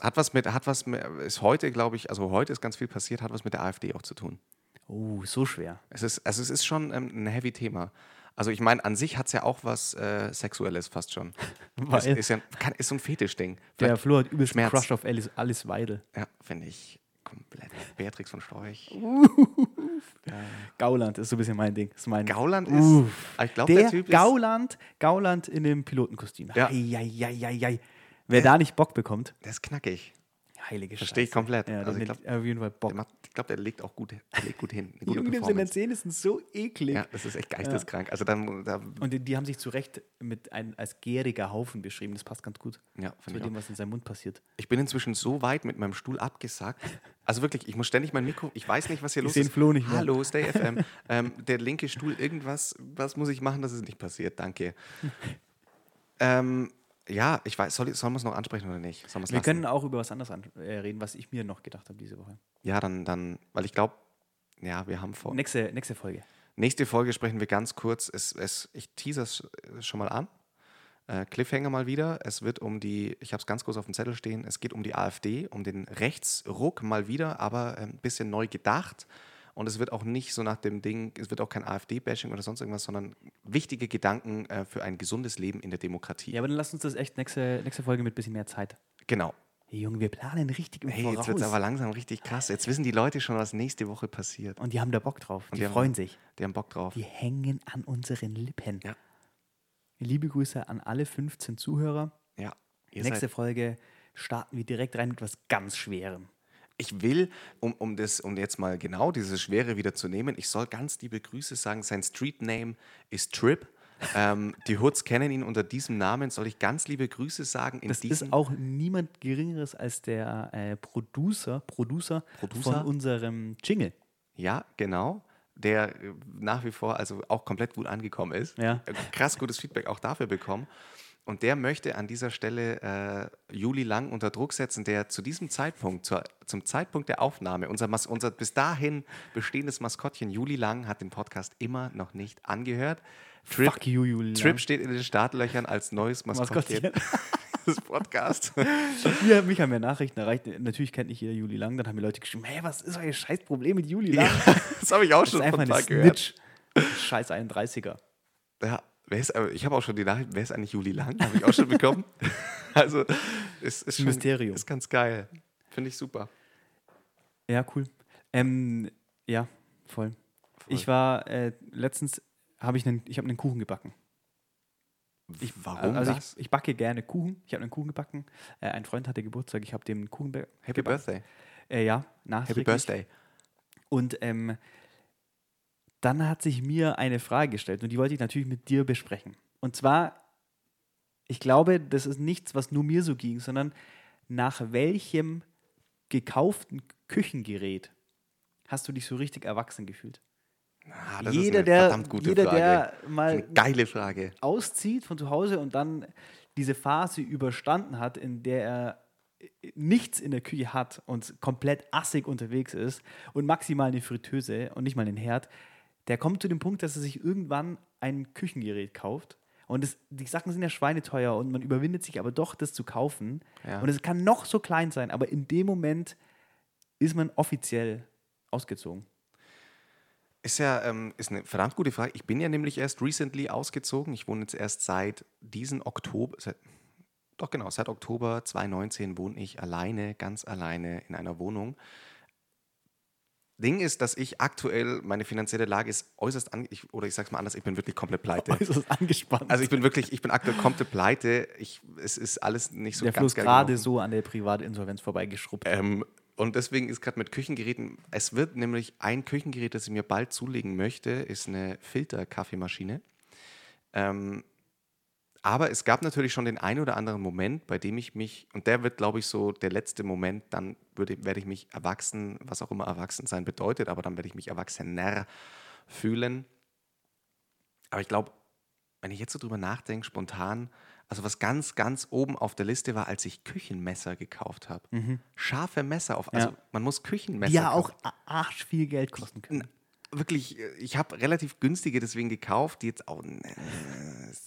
hat was mit, hat was mit, ist heute, glaube ich, also heute ist ganz viel passiert, hat was mit der AfD auch zu tun. Oh, so schwer. Es ist, also es ist schon ähm, ein heavy Thema. Also ich meine, an sich hat es ja auch was äh, Sexuelles fast schon. *laughs* Es Weil ist, ja, kann, ist so ein Fetischding. der Flo hat übelst Schmerz. Crush auf Alice, Alice Weidel. Ja, finde ich komplett. Beatrix von Storch. Gauland ist so ein bisschen mein Ding. Ist mein Gauland ist, Uff. ich glaube, der, der Typ ist, Gauland, Gauland in dem Pilotenkostüm. Ja. Eieieiei. Wer da nicht Bock bekommt, der ist knackig. Heilige Verstehe ich komplett. Ja, Also ich hat glaub- auf jeden Fall Bock. Der macht, ich glaube, der legt auch gut, legt gut hin. Eine Die gute den Performance. Zähnen sind so eklig. Ja, das ist echt geisteskrank. Also dann, da, Und die, die haben sich zu Recht mit ein, als gäriger Haufen beschrieben. Das passt ganz gut ja, zu dem, auch. was in seinem Mund passiert. Ich bin inzwischen so weit mit meinem Stuhl abgesackt. Also wirklich, ich muss ständig mein Mikro, ich weiß nicht, was hier Ich los ist. Flo nicht mehr. Hallo, Stay *laughs* FM. ähm, der linke Stuhl, irgendwas, was muss ich machen, dass es nicht passiert? Danke. *laughs* ähm, ja, ich weiß, soll, sollen wir es noch ansprechen oder nicht? Wir lassen? können auch über was anderes an, äh, reden, was ich mir noch gedacht habe diese Woche. Ja, dann, dann, weil ich glaube, ja, wir haben vor. Nächste, nächste Folge. Nächste Folge sprechen wir ganz kurz. Es, es, ich teaser es schon mal an. Äh, Cliffhanger mal wieder. Es wird um die, ich habe es ganz groß auf dem Zettel stehen, es geht um die AfD, um den Rechtsruck mal wieder, aber ein bisschen neu gedacht. Und es wird auch nicht so nach dem Ding, es wird auch kein AfD-Bashing oder sonst irgendwas, sondern wichtige Gedanken äh, für ein gesundes Leben in der Demokratie. Ja, aber dann lass uns das echt nächste, nächste Folge mit ein bisschen mehr Zeit. Genau. Hey, Junge, wir planen richtig im Hey, jetzt wird es aber langsam richtig krass. Jetzt wissen die Leute schon, was nächste Woche passiert. Und die haben da Bock drauf. Die, die haben- freuen sich. Die haben Bock drauf. Die hängen an unseren Lippen. Ja. Liebe Grüße an alle 15 Zuhörer. Ja. Nächste Folge starten wir direkt rein mit was ganz Schwerem. Ich will, um, um, das, um jetzt mal genau diese Schwere wieder zu nehmen, ich soll ganz liebe Grüße sagen. Sein Street-Name ist Trip. ähm, die Hoods kennen ihn unter diesem Namen. Soll ich ganz liebe Grüße sagen? In Das ist auch niemand Geringeres als der äh, Producer, Producer, Producer? von unserem Jingle. Ja, genau. Der äh, nach wie vor also auch komplett gut angekommen ist. Ja. Äh, Krass gutes Feedback auch dafür bekommen. Und der möchte an dieser Stelle äh, Juli Lang unter Druck setzen, der zu diesem Zeitpunkt, zur, zum Zeitpunkt der Aufnahme, unser, Mas unser bis dahin bestehendes Maskottchen Juli Lang hat den Podcast immer noch nicht angehört. Trip, Fuck you, Julian. Trip steht in den Startlöchern als neues Maskottchen. Maskottchen. *laughs* des Podcasts. Mir, mich haben ja Nachrichten erreicht. Natürlich kennt nicht jeder Juli Lang. Dann haben mir Leute geschrieben: Hey, was ist euer scheiß Problem mit Juli Lang? Ja, *laughs* das habe ich auch das ist schon einfach von paar gehört. Snitch. Scheiß 31er. Ja, ist, aber ich habe auch schon die Nachricht, wer ist eigentlich Juli Lang? Habe ich auch schon bekommen. *laughs* also, es ist schon, Mysterium. Ist ganz geil. Finde ich super. Ja, cool. Ähm, ja, voll. Ich war äh, letztens, habe ich einen, ich habe einen Kuchen gebacken. Ich, Warum also das? Ich, ich backe gerne Kuchen. Ich habe einen Kuchen gebacken. Äh, ein Freund hatte Geburtstag. Ich habe dem einen Kuchen Happy gebacken. Birthday. Äh, ja, Happy nachträglich. Birthday. Und ähm, dann hat sich mir eine Frage gestellt und die wollte ich natürlich mit dir besprechen. Und zwar, ich glaube, das ist nichts, was nur mir so ging, sondern nach welchem gekauften Küchengerät hast du dich so richtig erwachsen gefühlt? Ah, das jeder, ist eine der, verdammt gute jeder Frage. der mal geile Frage. auszieht von zu Hause und dann diese Phase überstanden hat, in der er nichts in der Küche hat und komplett assig unterwegs ist und maximal eine Fritteuse und nicht mal einen Herd, der kommt zu dem Punkt, dass er sich irgendwann ein Küchengerät kauft. Und das, die Sachen sind ja schweineteuer und man überwindet sich aber doch, das zu kaufen. Ja. Und es kann noch so klein sein, aber in dem Moment ist man offiziell ausgezogen. Ist ja ähm, ist eine verdammt gute Frage. Ich bin ja nämlich erst recently ausgezogen. Ich wohne jetzt erst seit diesen Oktober, seit, doch genau, seit Oktober 2019 wohne ich alleine, ganz alleine in einer Wohnung. Ding ist, dass ich aktuell, meine finanzielle Lage ist äußerst, an, ich, oder ich sag's mal anders, ich bin wirklich komplett pleite. *laughs* Äußerst angespannt. Also ich bin wirklich, ich bin aktuell komplett pleite. Ich, es ist alles nicht so der ganz Fluss geil gerade so an der Privatinsolvenz vorbeigeschrubbt. Ähm, und deswegen ist gerade mit Küchengeräten, es wird nämlich ein Küchengerät, das ich mir bald zulegen möchte, ist eine Filterkaffeemaschine. Ähm, aber es gab natürlich schon den einen oder anderen Moment, bei dem ich mich, und der wird, glaube ich, so der letzte Moment, dann würde, werde ich mich erwachsen, was auch immer erwachsen sein bedeutet, aber dann werde ich mich erwachsener fühlen. Aber ich glaube, wenn ich jetzt so drüber nachdenke, spontan, also was ganz, ganz oben auf der Liste war, als ich Küchenmesser gekauft habe. Scharfe Messer auf, also Ja. man muss Küchenmesser die ja kaufen. auch arsch viel Geld kosten können. Wirklich, äh, ich habe relativ günstige deswegen gekauft, die jetzt auch, äh,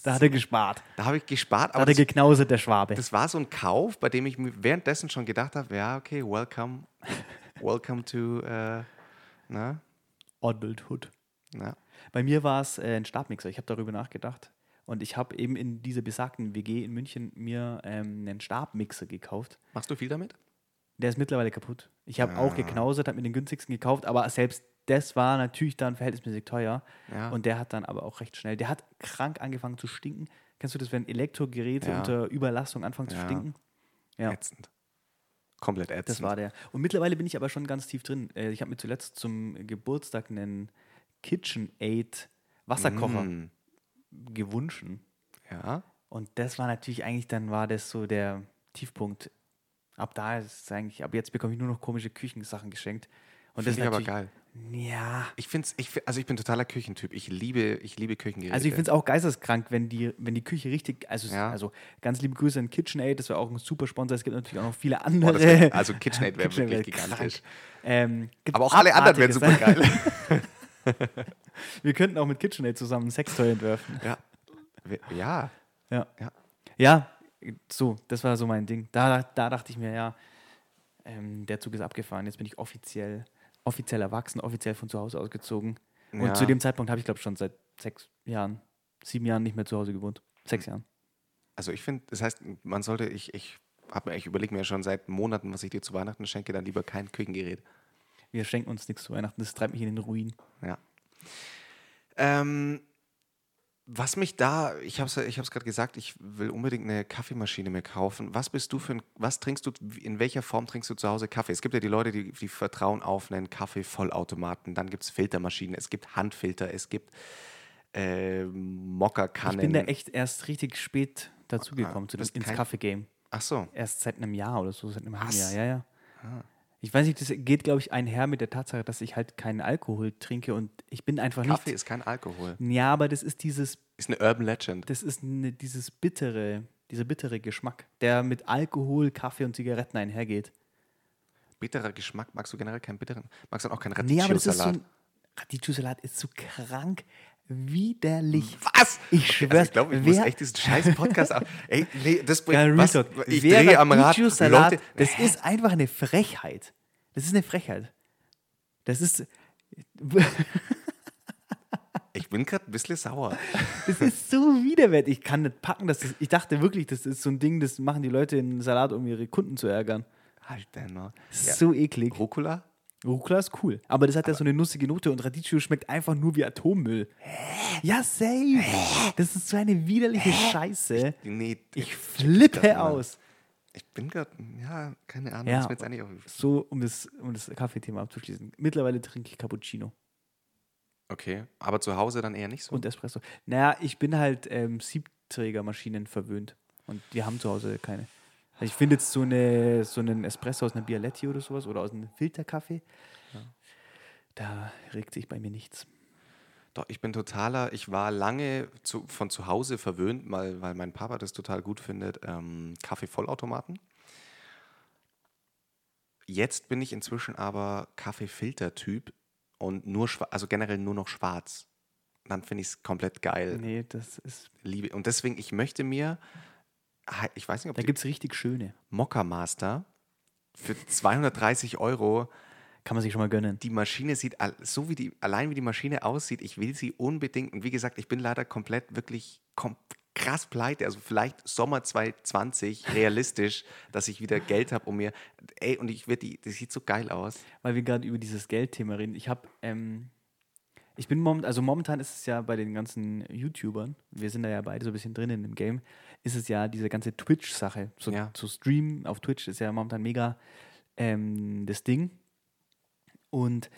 Da hat er gespart. da habe ich gespart, Da aber hat er geknauset, der Schwabe. das war so ein Kauf, bei dem ich mir währenddessen schon gedacht habe, ja, okay, welcome, welcome to, äh, na, Adulthood. na, Bei mir war es äh, ein Stabmixer. Ich habe darüber nachgedacht. Und ich habe eben in dieser besagten WG in München mir ähm, einen Stabmixer gekauft. machst du viel damit? Der ist mittlerweile kaputt. Ich habe auch Ah. geknausert, habe mir den günstigsten gekauft, aber selbst das war natürlich dann verhältnismäßig teuer. Ja. Und der hat dann aber auch recht schnell, der hat krank angefangen zu stinken. Kennst du das, wenn Elektrogeräte Ja. unter Überlastung anfangen zu stinken? Ja. Ätzend. Komplett ätzend. Das war der. Und mittlerweile bin ich aber schon ganz tief drin. Äh, Ich habe mir zuletzt zum Geburtstag einen KitchenAid Wasserkocher Mm, gewünscht. ja. Und das war natürlich eigentlich, dann war das so der Tiefpunkt. Ab da ist es eigentlich, ab jetzt bekomme ich nur noch komische Küchensachen geschenkt. Und das Finde aber ist geil. Ja. Ich find's, ich, also ich bin totaler Küchentyp. Ich liebe, ich liebe Küchengeräte. Also ich finde es auch geisteskrank, wenn die, wenn die Küche richtig, also, Ja. also ganz liebe Grüße an KitchenAid, das wäre auch ein super Sponsor. Es gibt natürlich auch noch viele andere. das wär, also *laughs* KitchenAid wäre KitchenAid wirklich wär gigantisch. Ähm, Aber auch alle anderen wären super Abartiges. geil. *laughs* Wir könnten auch mit KitchenAid zusammen ein Sextoy entwerfen. ja. Ja. Ja. Ja. Ja, so, das war so mein Ding. Da, da dachte ich mir, ja, ähm, der Zug ist abgefahren. Jetzt bin ich offiziell, offiziell erwachsen, offiziell von zu Hause ausgezogen. Und Ja. zu dem Zeitpunkt habe ich, glaube ich, schon seit sechs Jahren, sieben Jahren nicht mehr zu Hause gewohnt. Sechs Jahren. Also ich finde, das heißt, man sollte, ich, ich, hab mir- ich überlege mir schon seit Monaten, was ich dir zu Weihnachten schenke, dann lieber kein Küchengerät. Wir schenken uns nichts zu Weihnachten. Das treibt mich in den Ruin. Ja. Ähm, was mich da, ich habe es ich hab's gerade gesagt, ich will unbedingt eine Kaffeemaschine mir kaufen. Was bist du für ein, was trinkst du, in welcher Form trinkst du zu Hause Kaffee? Es gibt ja die Leute, die, die vertrauen auf einen Kaffee-Vollautomaten, dann gibt es Filtermaschinen, es gibt Handfilter, es gibt äh, Mokka-Kannen. Ich bin da echt erst richtig spät dazugekommen, zu du dem, bist ins Kaffee-Game. Ach so, Erst seit einem Jahr oder so, seit einem halben? Jahr, ja, ja. Ich weiß nicht, das geht, glaube ich, einher mit der Tatsache, dass ich halt keinen Alkohol trinke und ich bin einfach Kaffee nicht. ist kein Alkohol. Ja, aber das ist dieses, Ist eine Urban Legend. das ist ne, dieses bittere, dieser bittere Geschmack, der mit Alkohol, Kaffee und Zigaretten einhergeht. Bitterer Geschmack, magst du generell keinen bitteren? Magst du dann auch keinen Nee, aber das ist so Radicchio-Salat? ein Radicchio-Salat ist so krank widerlich. Was? Ich Also schwör's. ich glaube, ich muss wer- echt diesen scheiß Podcast ab. Ey, nee, das bringt was. Ich Wer drehe am Rad. Leute, das ist einfach eine Frechheit. Das ist eine Frechheit. Das ist, *laughs* ich bin gerade ein bisschen sauer. das ist so widerwärtig. Ich kann nicht packen. dass Das, ich dachte wirklich, das ist so ein Ding, das machen die Leute in Salat, um ihre Kunden zu ärgern. Halt. Das ist Ja. so eklig. Rucola? Rucola ist cool. Aber das hat ja so eine nussige Note und Radicchio schmeckt einfach nur wie Atommüll. Ja, safe. Das ist so eine widerliche Scheiße. Nee, Ich grad flippe aus. Ich bin gerade, ja, keine Ahnung. Ja, jetzt eigentlich auch, So, um das, um das Kaffeethema abzuschließen. Mittlerweile trinke ich Cappuccino okay, aber zu Hause dann eher nicht so. und Espresso. Naja, ich bin halt ähm, Siebträgermaschinen verwöhnt. Und die haben zu Hause keine. Ich finde jetzt so, eine, so einen Espresso aus einer Bialetti oder sowas oder aus einem Filterkaffee, da regt sich bei mir nichts. Doch, ich bin totaler, ich war lange zu, von zu Hause verwöhnt, weil, weil mein Papa das total gut findet, ähm, Kaffee-Vollautomaten. Jetzt bin ich inzwischen aber Kaffeefilter-Typ und nur also generell nur noch schwarz. Dann finde ich es komplett geil. Nee, das ist. Liebe. Und deswegen, ich möchte mir, ich weiß nicht, ob Da gibt es richtig schöne. Mokka Master für 230 Euro Kann man sich schon mal gönnen. die Maschine sieht, so wie die, allein wie die Maschine aussieht, ich will sie unbedingt. Und wie gesagt, ich bin leider komplett wirklich kom krass pleite. Also vielleicht Sommer 2020 *laughs* realistisch, dass ich wieder Geld habe, um mir. Ey, und ich werde die, das sieht so geil aus. Weil wir gerade über dieses Geldthema reden. Ich habe, ähm, ich bin momentan, also momentan ist es ja bei den ganzen YouTubern, wir sind da ja beide so ein bisschen drin in dem Game, ist es ja diese ganze Twitch-Sache. So, Ja. Zu streamen auf Twitch ist ja momentan mega ähm, das Ding. Und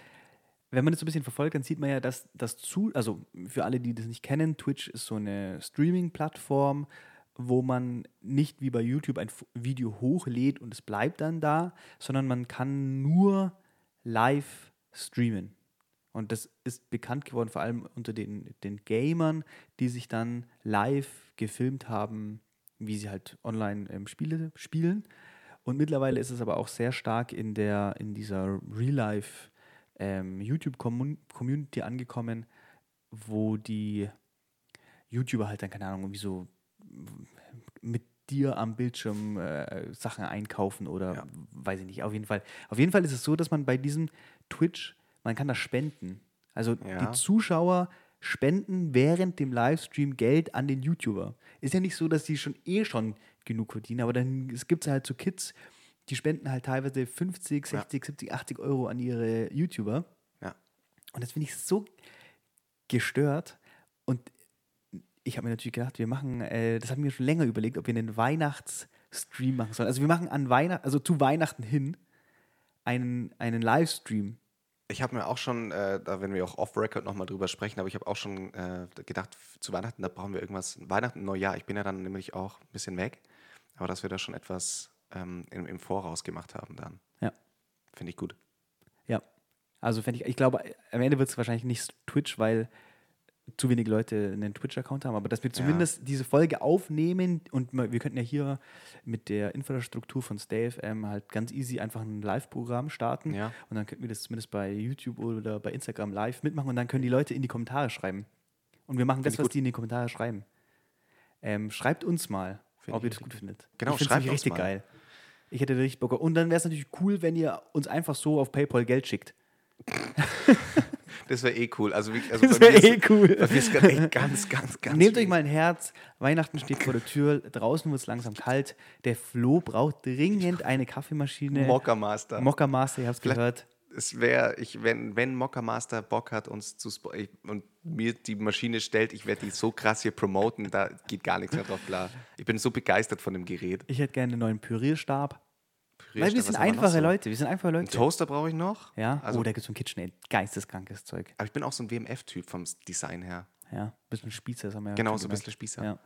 wenn man das so ein bisschen verfolgt, dann sieht man ja, dass das zu, also für alle, die das nicht kennen, Twitch ist so eine Streaming-Plattform, wo man nicht wie bei YouTube ein Video hochlädt und es bleibt dann da, sondern man kann nur live streamen. Und das ist bekannt geworden, vor allem unter den, den Gamern, die sich dann live gefilmt haben, wie sie halt online ähm, Spiele spielen. Und mittlerweile ist es aber auch sehr stark in, der, in dieser Real-Life ähm, YouTube-Community angekommen, wo die YouTuber halt dann, keine Ahnung, irgendwie so mit dir am Bildschirm äh, Sachen einkaufen oder Ja. weiß ich nicht. Auf jeden Fall. Auf jeden Fall ist es so, dass man bei diesem Twitch, man kann das spenden. Also Ja. die Zuschauer spenden während dem Livestream Geld an den YouTuber. Ist ja nicht so, dass die schon eh schon genug verdienen, aber dann es gibt halt so Kids, die spenden halt teilweise 50, 60, 70, 80 Euro an ihre YouTuber. Ja. Und das finde ich so gestört. Und ich habe mir natürlich gedacht, wir machen, äh, das haben wir schon länger überlegt, ob wir einen Weihnachtsstream machen sollen. Also wir machen an Weihnachten, also zu Weihnachten hin einen, einen Livestream. Ich habe mir auch schon, äh, da werden wir auch off-Record nochmal drüber sprechen, aber ich habe auch schon äh, gedacht, zu Weihnachten, da brauchen wir irgendwas. Weihnachten, Neujahr, ich bin ja dann nämlich auch ein bisschen weg, aber dass wir da schon etwas ähm, im, im Voraus gemacht haben dann. Ja. Finde ich gut. Ja. Also ich, ich glaube, am Ende wird es wahrscheinlich nicht Twitch, weil zu wenig Leute einen Twitch-Account haben, aber dass wir zumindest diese Folge aufnehmen und wir könnten ja hier mit der Infrastruktur von StayFM halt ganz easy einfach ein Live-Programm starten Ja. und dann könnten wir das zumindest bei YouTube oder bei Instagram live mitmachen und dann können die Leute in die Kommentare schreiben. Und wir machen das, ich was gut. die in die Kommentare schreiben. Ähm, schreibt uns mal, Find ob ihr das gut findet. Genau, ich schreibt uns richtig mal. geil. Ich hätte richtig Bock. Und dann wäre es natürlich cool, wenn ihr uns einfach so auf PayPal Geld schickt. *laughs* Das wäre eh cool. Also, also Das wäre eh ist- cool. echt ganz, ganz, ganz. Nehmt euch schwierig. mal ein Herz. Weihnachten steht vor der Tür. Draußen wird es langsam kalt. Der Flo braucht dringend eine Kaffeemaschine. Mokka Master. Mokka Master, ihr habt gehört. es wäre, wenn, wenn Mokka Master Bock hat, uns zu ich- und mir die Maschine stellt, ich werde die so krass hier promoten, da geht gar nichts mehr drauf klar. Ich bin so begeistert von dem Gerät. Ich hätte gerne einen neuen Pürierstab. Weil wir was sind einfache so? Leute. Wir sind einfache Einen Leute. Toaster brauche ich noch. Ja, Also, oh, da gibt es so ein KitchenAid. Geisteskrankes Zeug. aber ich bin auch so ein WMF-Typ vom Design her. Ja, bisschen Spießer, das haben wir ja Genau, so ein bisschen Spießer. Ja.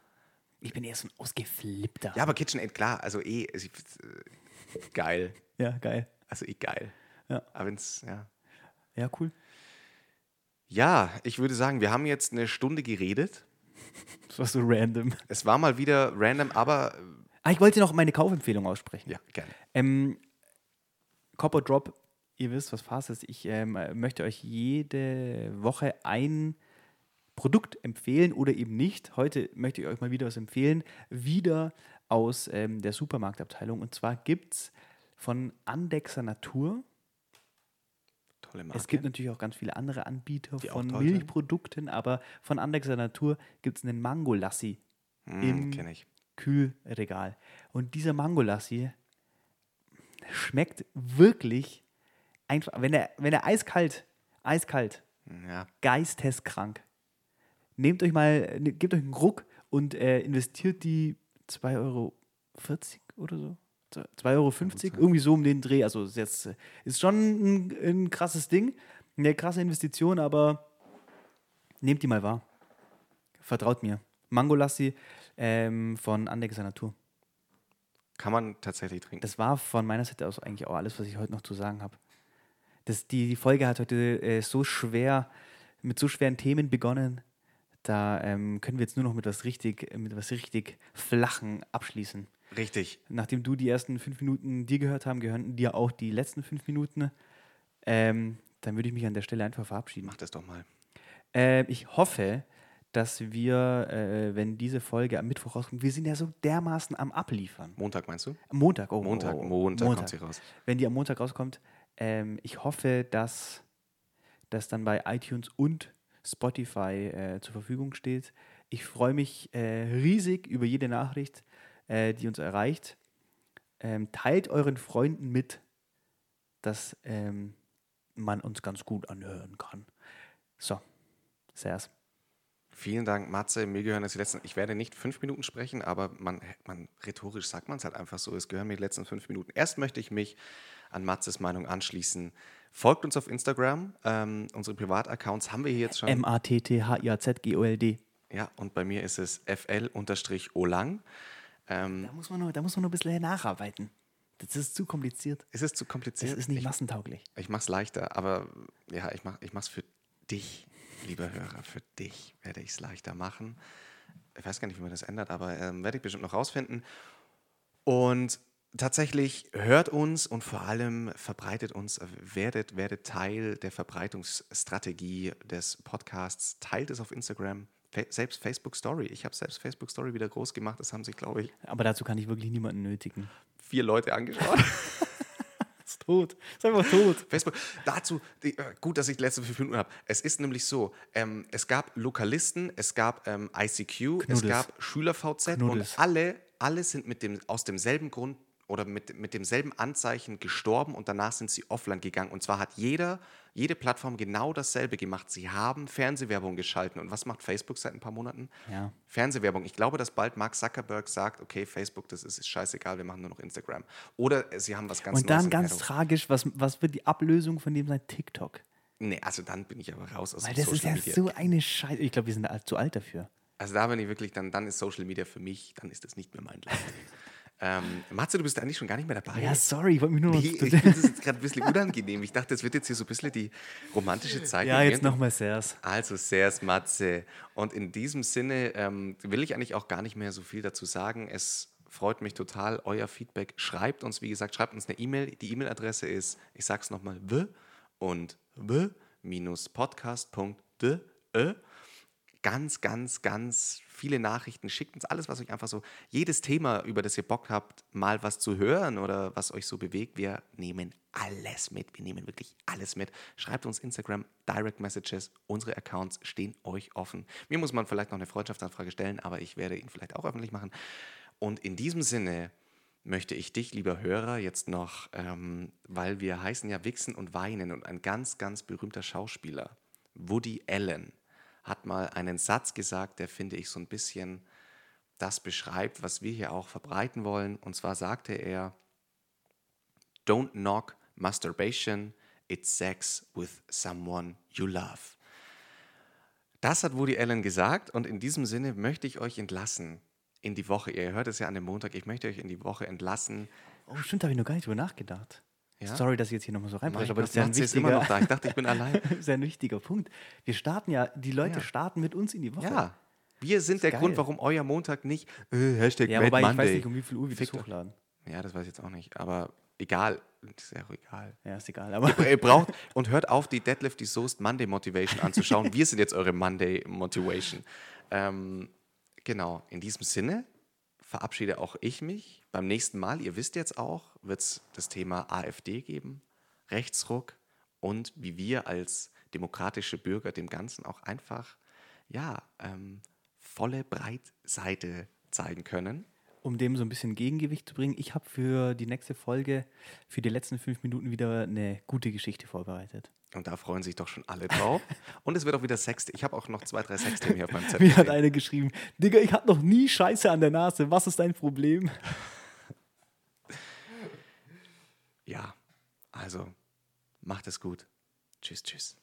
Ich bin eher so ein ausgeflippter. Ja, aber KitchenAid, klar, also eh, also äh, geil. ja geil. Also eh geil. Ja. Aber wenn's, ja. Ja, cool. Ja, ich würde sagen, wir haben jetzt eine Stunde geredet. *laughs* Das war so random. Es war mal wieder random, aber Ah, ich wollte noch meine Kaufempfehlung aussprechen. ja, gerne. Ähm, Copper Drop, ihr wisst, was Phase ist. Ich ähm, möchte euch jede Woche ein Produkt empfehlen oder eben nicht. Heute möchte ich euch mal wieder was empfehlen. Wieder aus ähm, der Supermarktabteilung. Und zwar gibt es von Andexer Natur. Tolle Marke. Es gibt natürlich auch ganz viele andere Anbieter Die von sind. Milchprodukten, aber von Andexer Natur gibt es einen Mangolassi hm, im kenne ich. Kühlregal. Und dieser Mangolassi schmeckt wirklich einfach, wenn er, wenn er eiskalt, eiskalt, Ja, geisteskrank. Nehmt euch mal, ne- gebt euch einen Ruck und äh, investiert die 2,40 Euro oder so. 2,50 Euro, irgendwie so um den Dreh. Also ist jetzt ist schon ein, ein krasses Ding, eine krasse Investition, aber nehmt die mal wahr. Vertraut mir. Mangolassi ähm, von Andexer Natur. kann man tatsächlich trinken. Das war von meiner Seite aus eigentlich auch alles, was ich heute noch zu sagen habe. Das, die, die Folge hat heute äh, so schwer, mit so schweren Themen begonnen. Da ähm, können wir jetzt nur noch mit was richtig, mit was richtig Flachen abschließen. Richtig. Nachdem du die ersten fünf Minuten dir gehört haben, gehören dir auch die letzten fünf Minuten. Ähm, dann würde ich mich an der Stelle einfach verabschieden. Mach das doch mal. Äh, ich hoffe, dass wir, äh, wenn diese Folge am Mittwoch rauskommt, wir sind ja so dermaßen am Abliefern. Montag meinst du? Montag, oh, Montag, oh, oh, Montag, kommt sie raus. Wenn die am Montag rauskommt, ähm, ich hoffe, dass das dann bei iTunes und Spotify äh, zur Verfügung steht. Ich freue mich äh, riesig über jede Nachricht, äh, die uns erreicht. Ähm, teilt euren Freunden mit, dass ähm, man uns ganz gut anhören kann. So, Servus. Vielen Dank, Matze. Mir gehören jetzt die letzten, ich werde nicht fünf Minuten sprechen, aber man, man rhetorisch sagt man es halt einfach so, es gehören mir die letzten fünf Minuten. Erst möchte ich mich an Matzes Meinung anschließen. Folgt uns auf Instagram. Ähm, unsere Privataccounts haben wir hier jetzt schon. M-A-T-T-H-I-A-Z-G-O-L-D. ja, und bei mir ist es fl-olang. Ähm, Da muss, man nur, da muss man nur ein bisschen nacharbeiten. Das ist zu kompliziert. ist es zu Das kompliziert? ist nicht ich massentauglich. ich mache es leichter, aber ja, ich mache es für dich, lieber Hörer. Für dich werde ich es leichter machen. Ich weiß gar nicht, wie man das ändert, aber ähm, werde ich bestimmt noch rausfinden. Und tatsächlich hört uns und vor allem verbreitet uns, äh, werdet, werdet Teil der Verbreitungsstrategie des Podcasts, teilt es auf Instagram, Fa selbst Facebook Story. Ich habe selbst Facebook Story wieder groß gemacht, das haben sich, glaube ich, Aber dazu kann ich wirklich niemanden nötigen. vier Leute angeschaut. *laughs* Ist tot. Ist einfach tot. Facebook. Dazu, die, äh, gut, dass ich die letzten fünf Minuten habe. Es ist nämlich so, ähm, es gab Lokalisten, es gab ähm, ICQ, es Knuddels. gab Schüler-VZ und alle, alle sind mit dem, aus demselben Grund oder mit, mit demselben Anzeichen gestorben und danach sind sie offline gegangen. Und zwar hat jeder, jede Plattform genau dasselbe gemacht. Sie haben Fernsehwerbung geschalten. Und was macht Facebook seit ein paar Monaten? Ja. Fernsehwerbung. Ich glaube, dass bald Mark Zuckerberg sagt, okay, Facebook, das ist, ist scheißegal, wir machen nur noch Instagram. Oder sie haben was ganz Und dann ganz tragisch, was, was wird die Ablösung von dem sein? TikTok. Nee, also dann bin ich aber raus aus Weil das ist Social ja Media. so eine Scheiße. Ich glaube, wir sind zu alt dafür. Also da bin ich wirklich, dann, dann ist Social Media für mich, dann ist das nicht mehr mein Land. *laughs* ähm, Matze, du bist eigentlich schon gar nicht mehr dabei. Ja, sorry, ich wollte mich nur noch. Nee, ich *laughs* finde das jetzt gerade ein bisschen unangenehm. Ich dachte, das wird jetzt hier so ein bisschen die romantische Zeit. ja, jetzt nochmal Sers. Also, sehr Matze. Und in diesem Sinne ähm, will ich eigentlich auch gar nicht mehr so viel dazu sagen. Es freut mich total, euer Feedback. Schreibt uns, wie gesagt, schreibt uns eine E-Mail. Die E-Mail-Adresse ist, ich sag's nochmal, w und w-podcast.de. Ganz, ganz, ganz viele Nachrichten. Schickt uns alles, was euch einfach so, jedes Thema, über das ihr Bock habt, mal was zu hören oder was euch so bewegt. Wir nehmen alles mit. Wir nehmen wirklich alles mit. Schreibt uns Instagram, Direct Messages. Unsere Accounts stehen euch offen. Mir muss man vielleicht noch eine Freundschaftsanfrage stellen, aber ich werde ihn vielleicht auch öffentlich machen. Und in diesem Sinne möchte ich dich, lieber Hörer, jetzt noch, ähm, weil wir heißen ja Wichsen und Weinen und ein ganz, ganz berühmter Schauspieler, Woody Allen, hat mal einen Satz gesagt, der finde ich so ein bisschen das beschreibt, was wir hier auch verbreiten wollen. Und zwar sagte er, Don't knock masturbation, it's sex with someone you love. Das hat Woody Allen gesagt und in diesem Sinne möchte ich euch entlassen in die Woche. Ihr hört es ja an dem Montag, ich möchte euch in die Woche entlassen. Oh, stimmt, da habe ich noch gar nicht drüber nachgedacht. Ja? Sorry, dass ich jetzt hier nochmal so reinbreche, aber Gott, das ist ja ein ist immer noch wichtiger, da. Ich dachte, ich bin *laughs* allein. das ist ja ein wichtiger Punkt. Wir starten ja, die Leute Ja. starten mit uns in die Woche. Ja, wir sind der geil. Grund, warum euer Montag nicht äh, Hashtag Ja, Mad wobei ich weiß Monday. nicht, um wie viel Uhr wir das hochladen. Ja, das weiß ich jetzt auch nicht. Aber egal, ist ja auch egal. Ja, ist egal. Aber Ihr *laughs* braucht und hört auf, die Deadlift die Soest Monday Motivation anzuschauen. Wir sind jetzt eure Monday Motivation. Ähm, genau, in diesem Sinne verabschiede auch ich mich. Beim nächsten Mal, ihr wisst jetzt auch, wird es das Thema AfD geben, Rechtsruck und wie wir als demokratische Bürger dem Ganzen auch einfach, ja, ähm, volle Breitseite zeigen können. um dem so ein bisschen Gegengewicht zu bringen, ich habe für die nächste Folge, für die letzten fünf Minuten wieder eine gute Geschichte vorbereitet. Und da freuen sich doch schon alle drauf. *laughs* Und es wird auch wieder Sex. Ich habe auch noch zwei, drei Sexthemen hier auf meinem Zettel. Mir hat einer geschrieben, Digga, ich hatte noch nie Scheiße an der Nase, was ist dein Problem? Ja, also macht es gut. Tschüss, tschüss.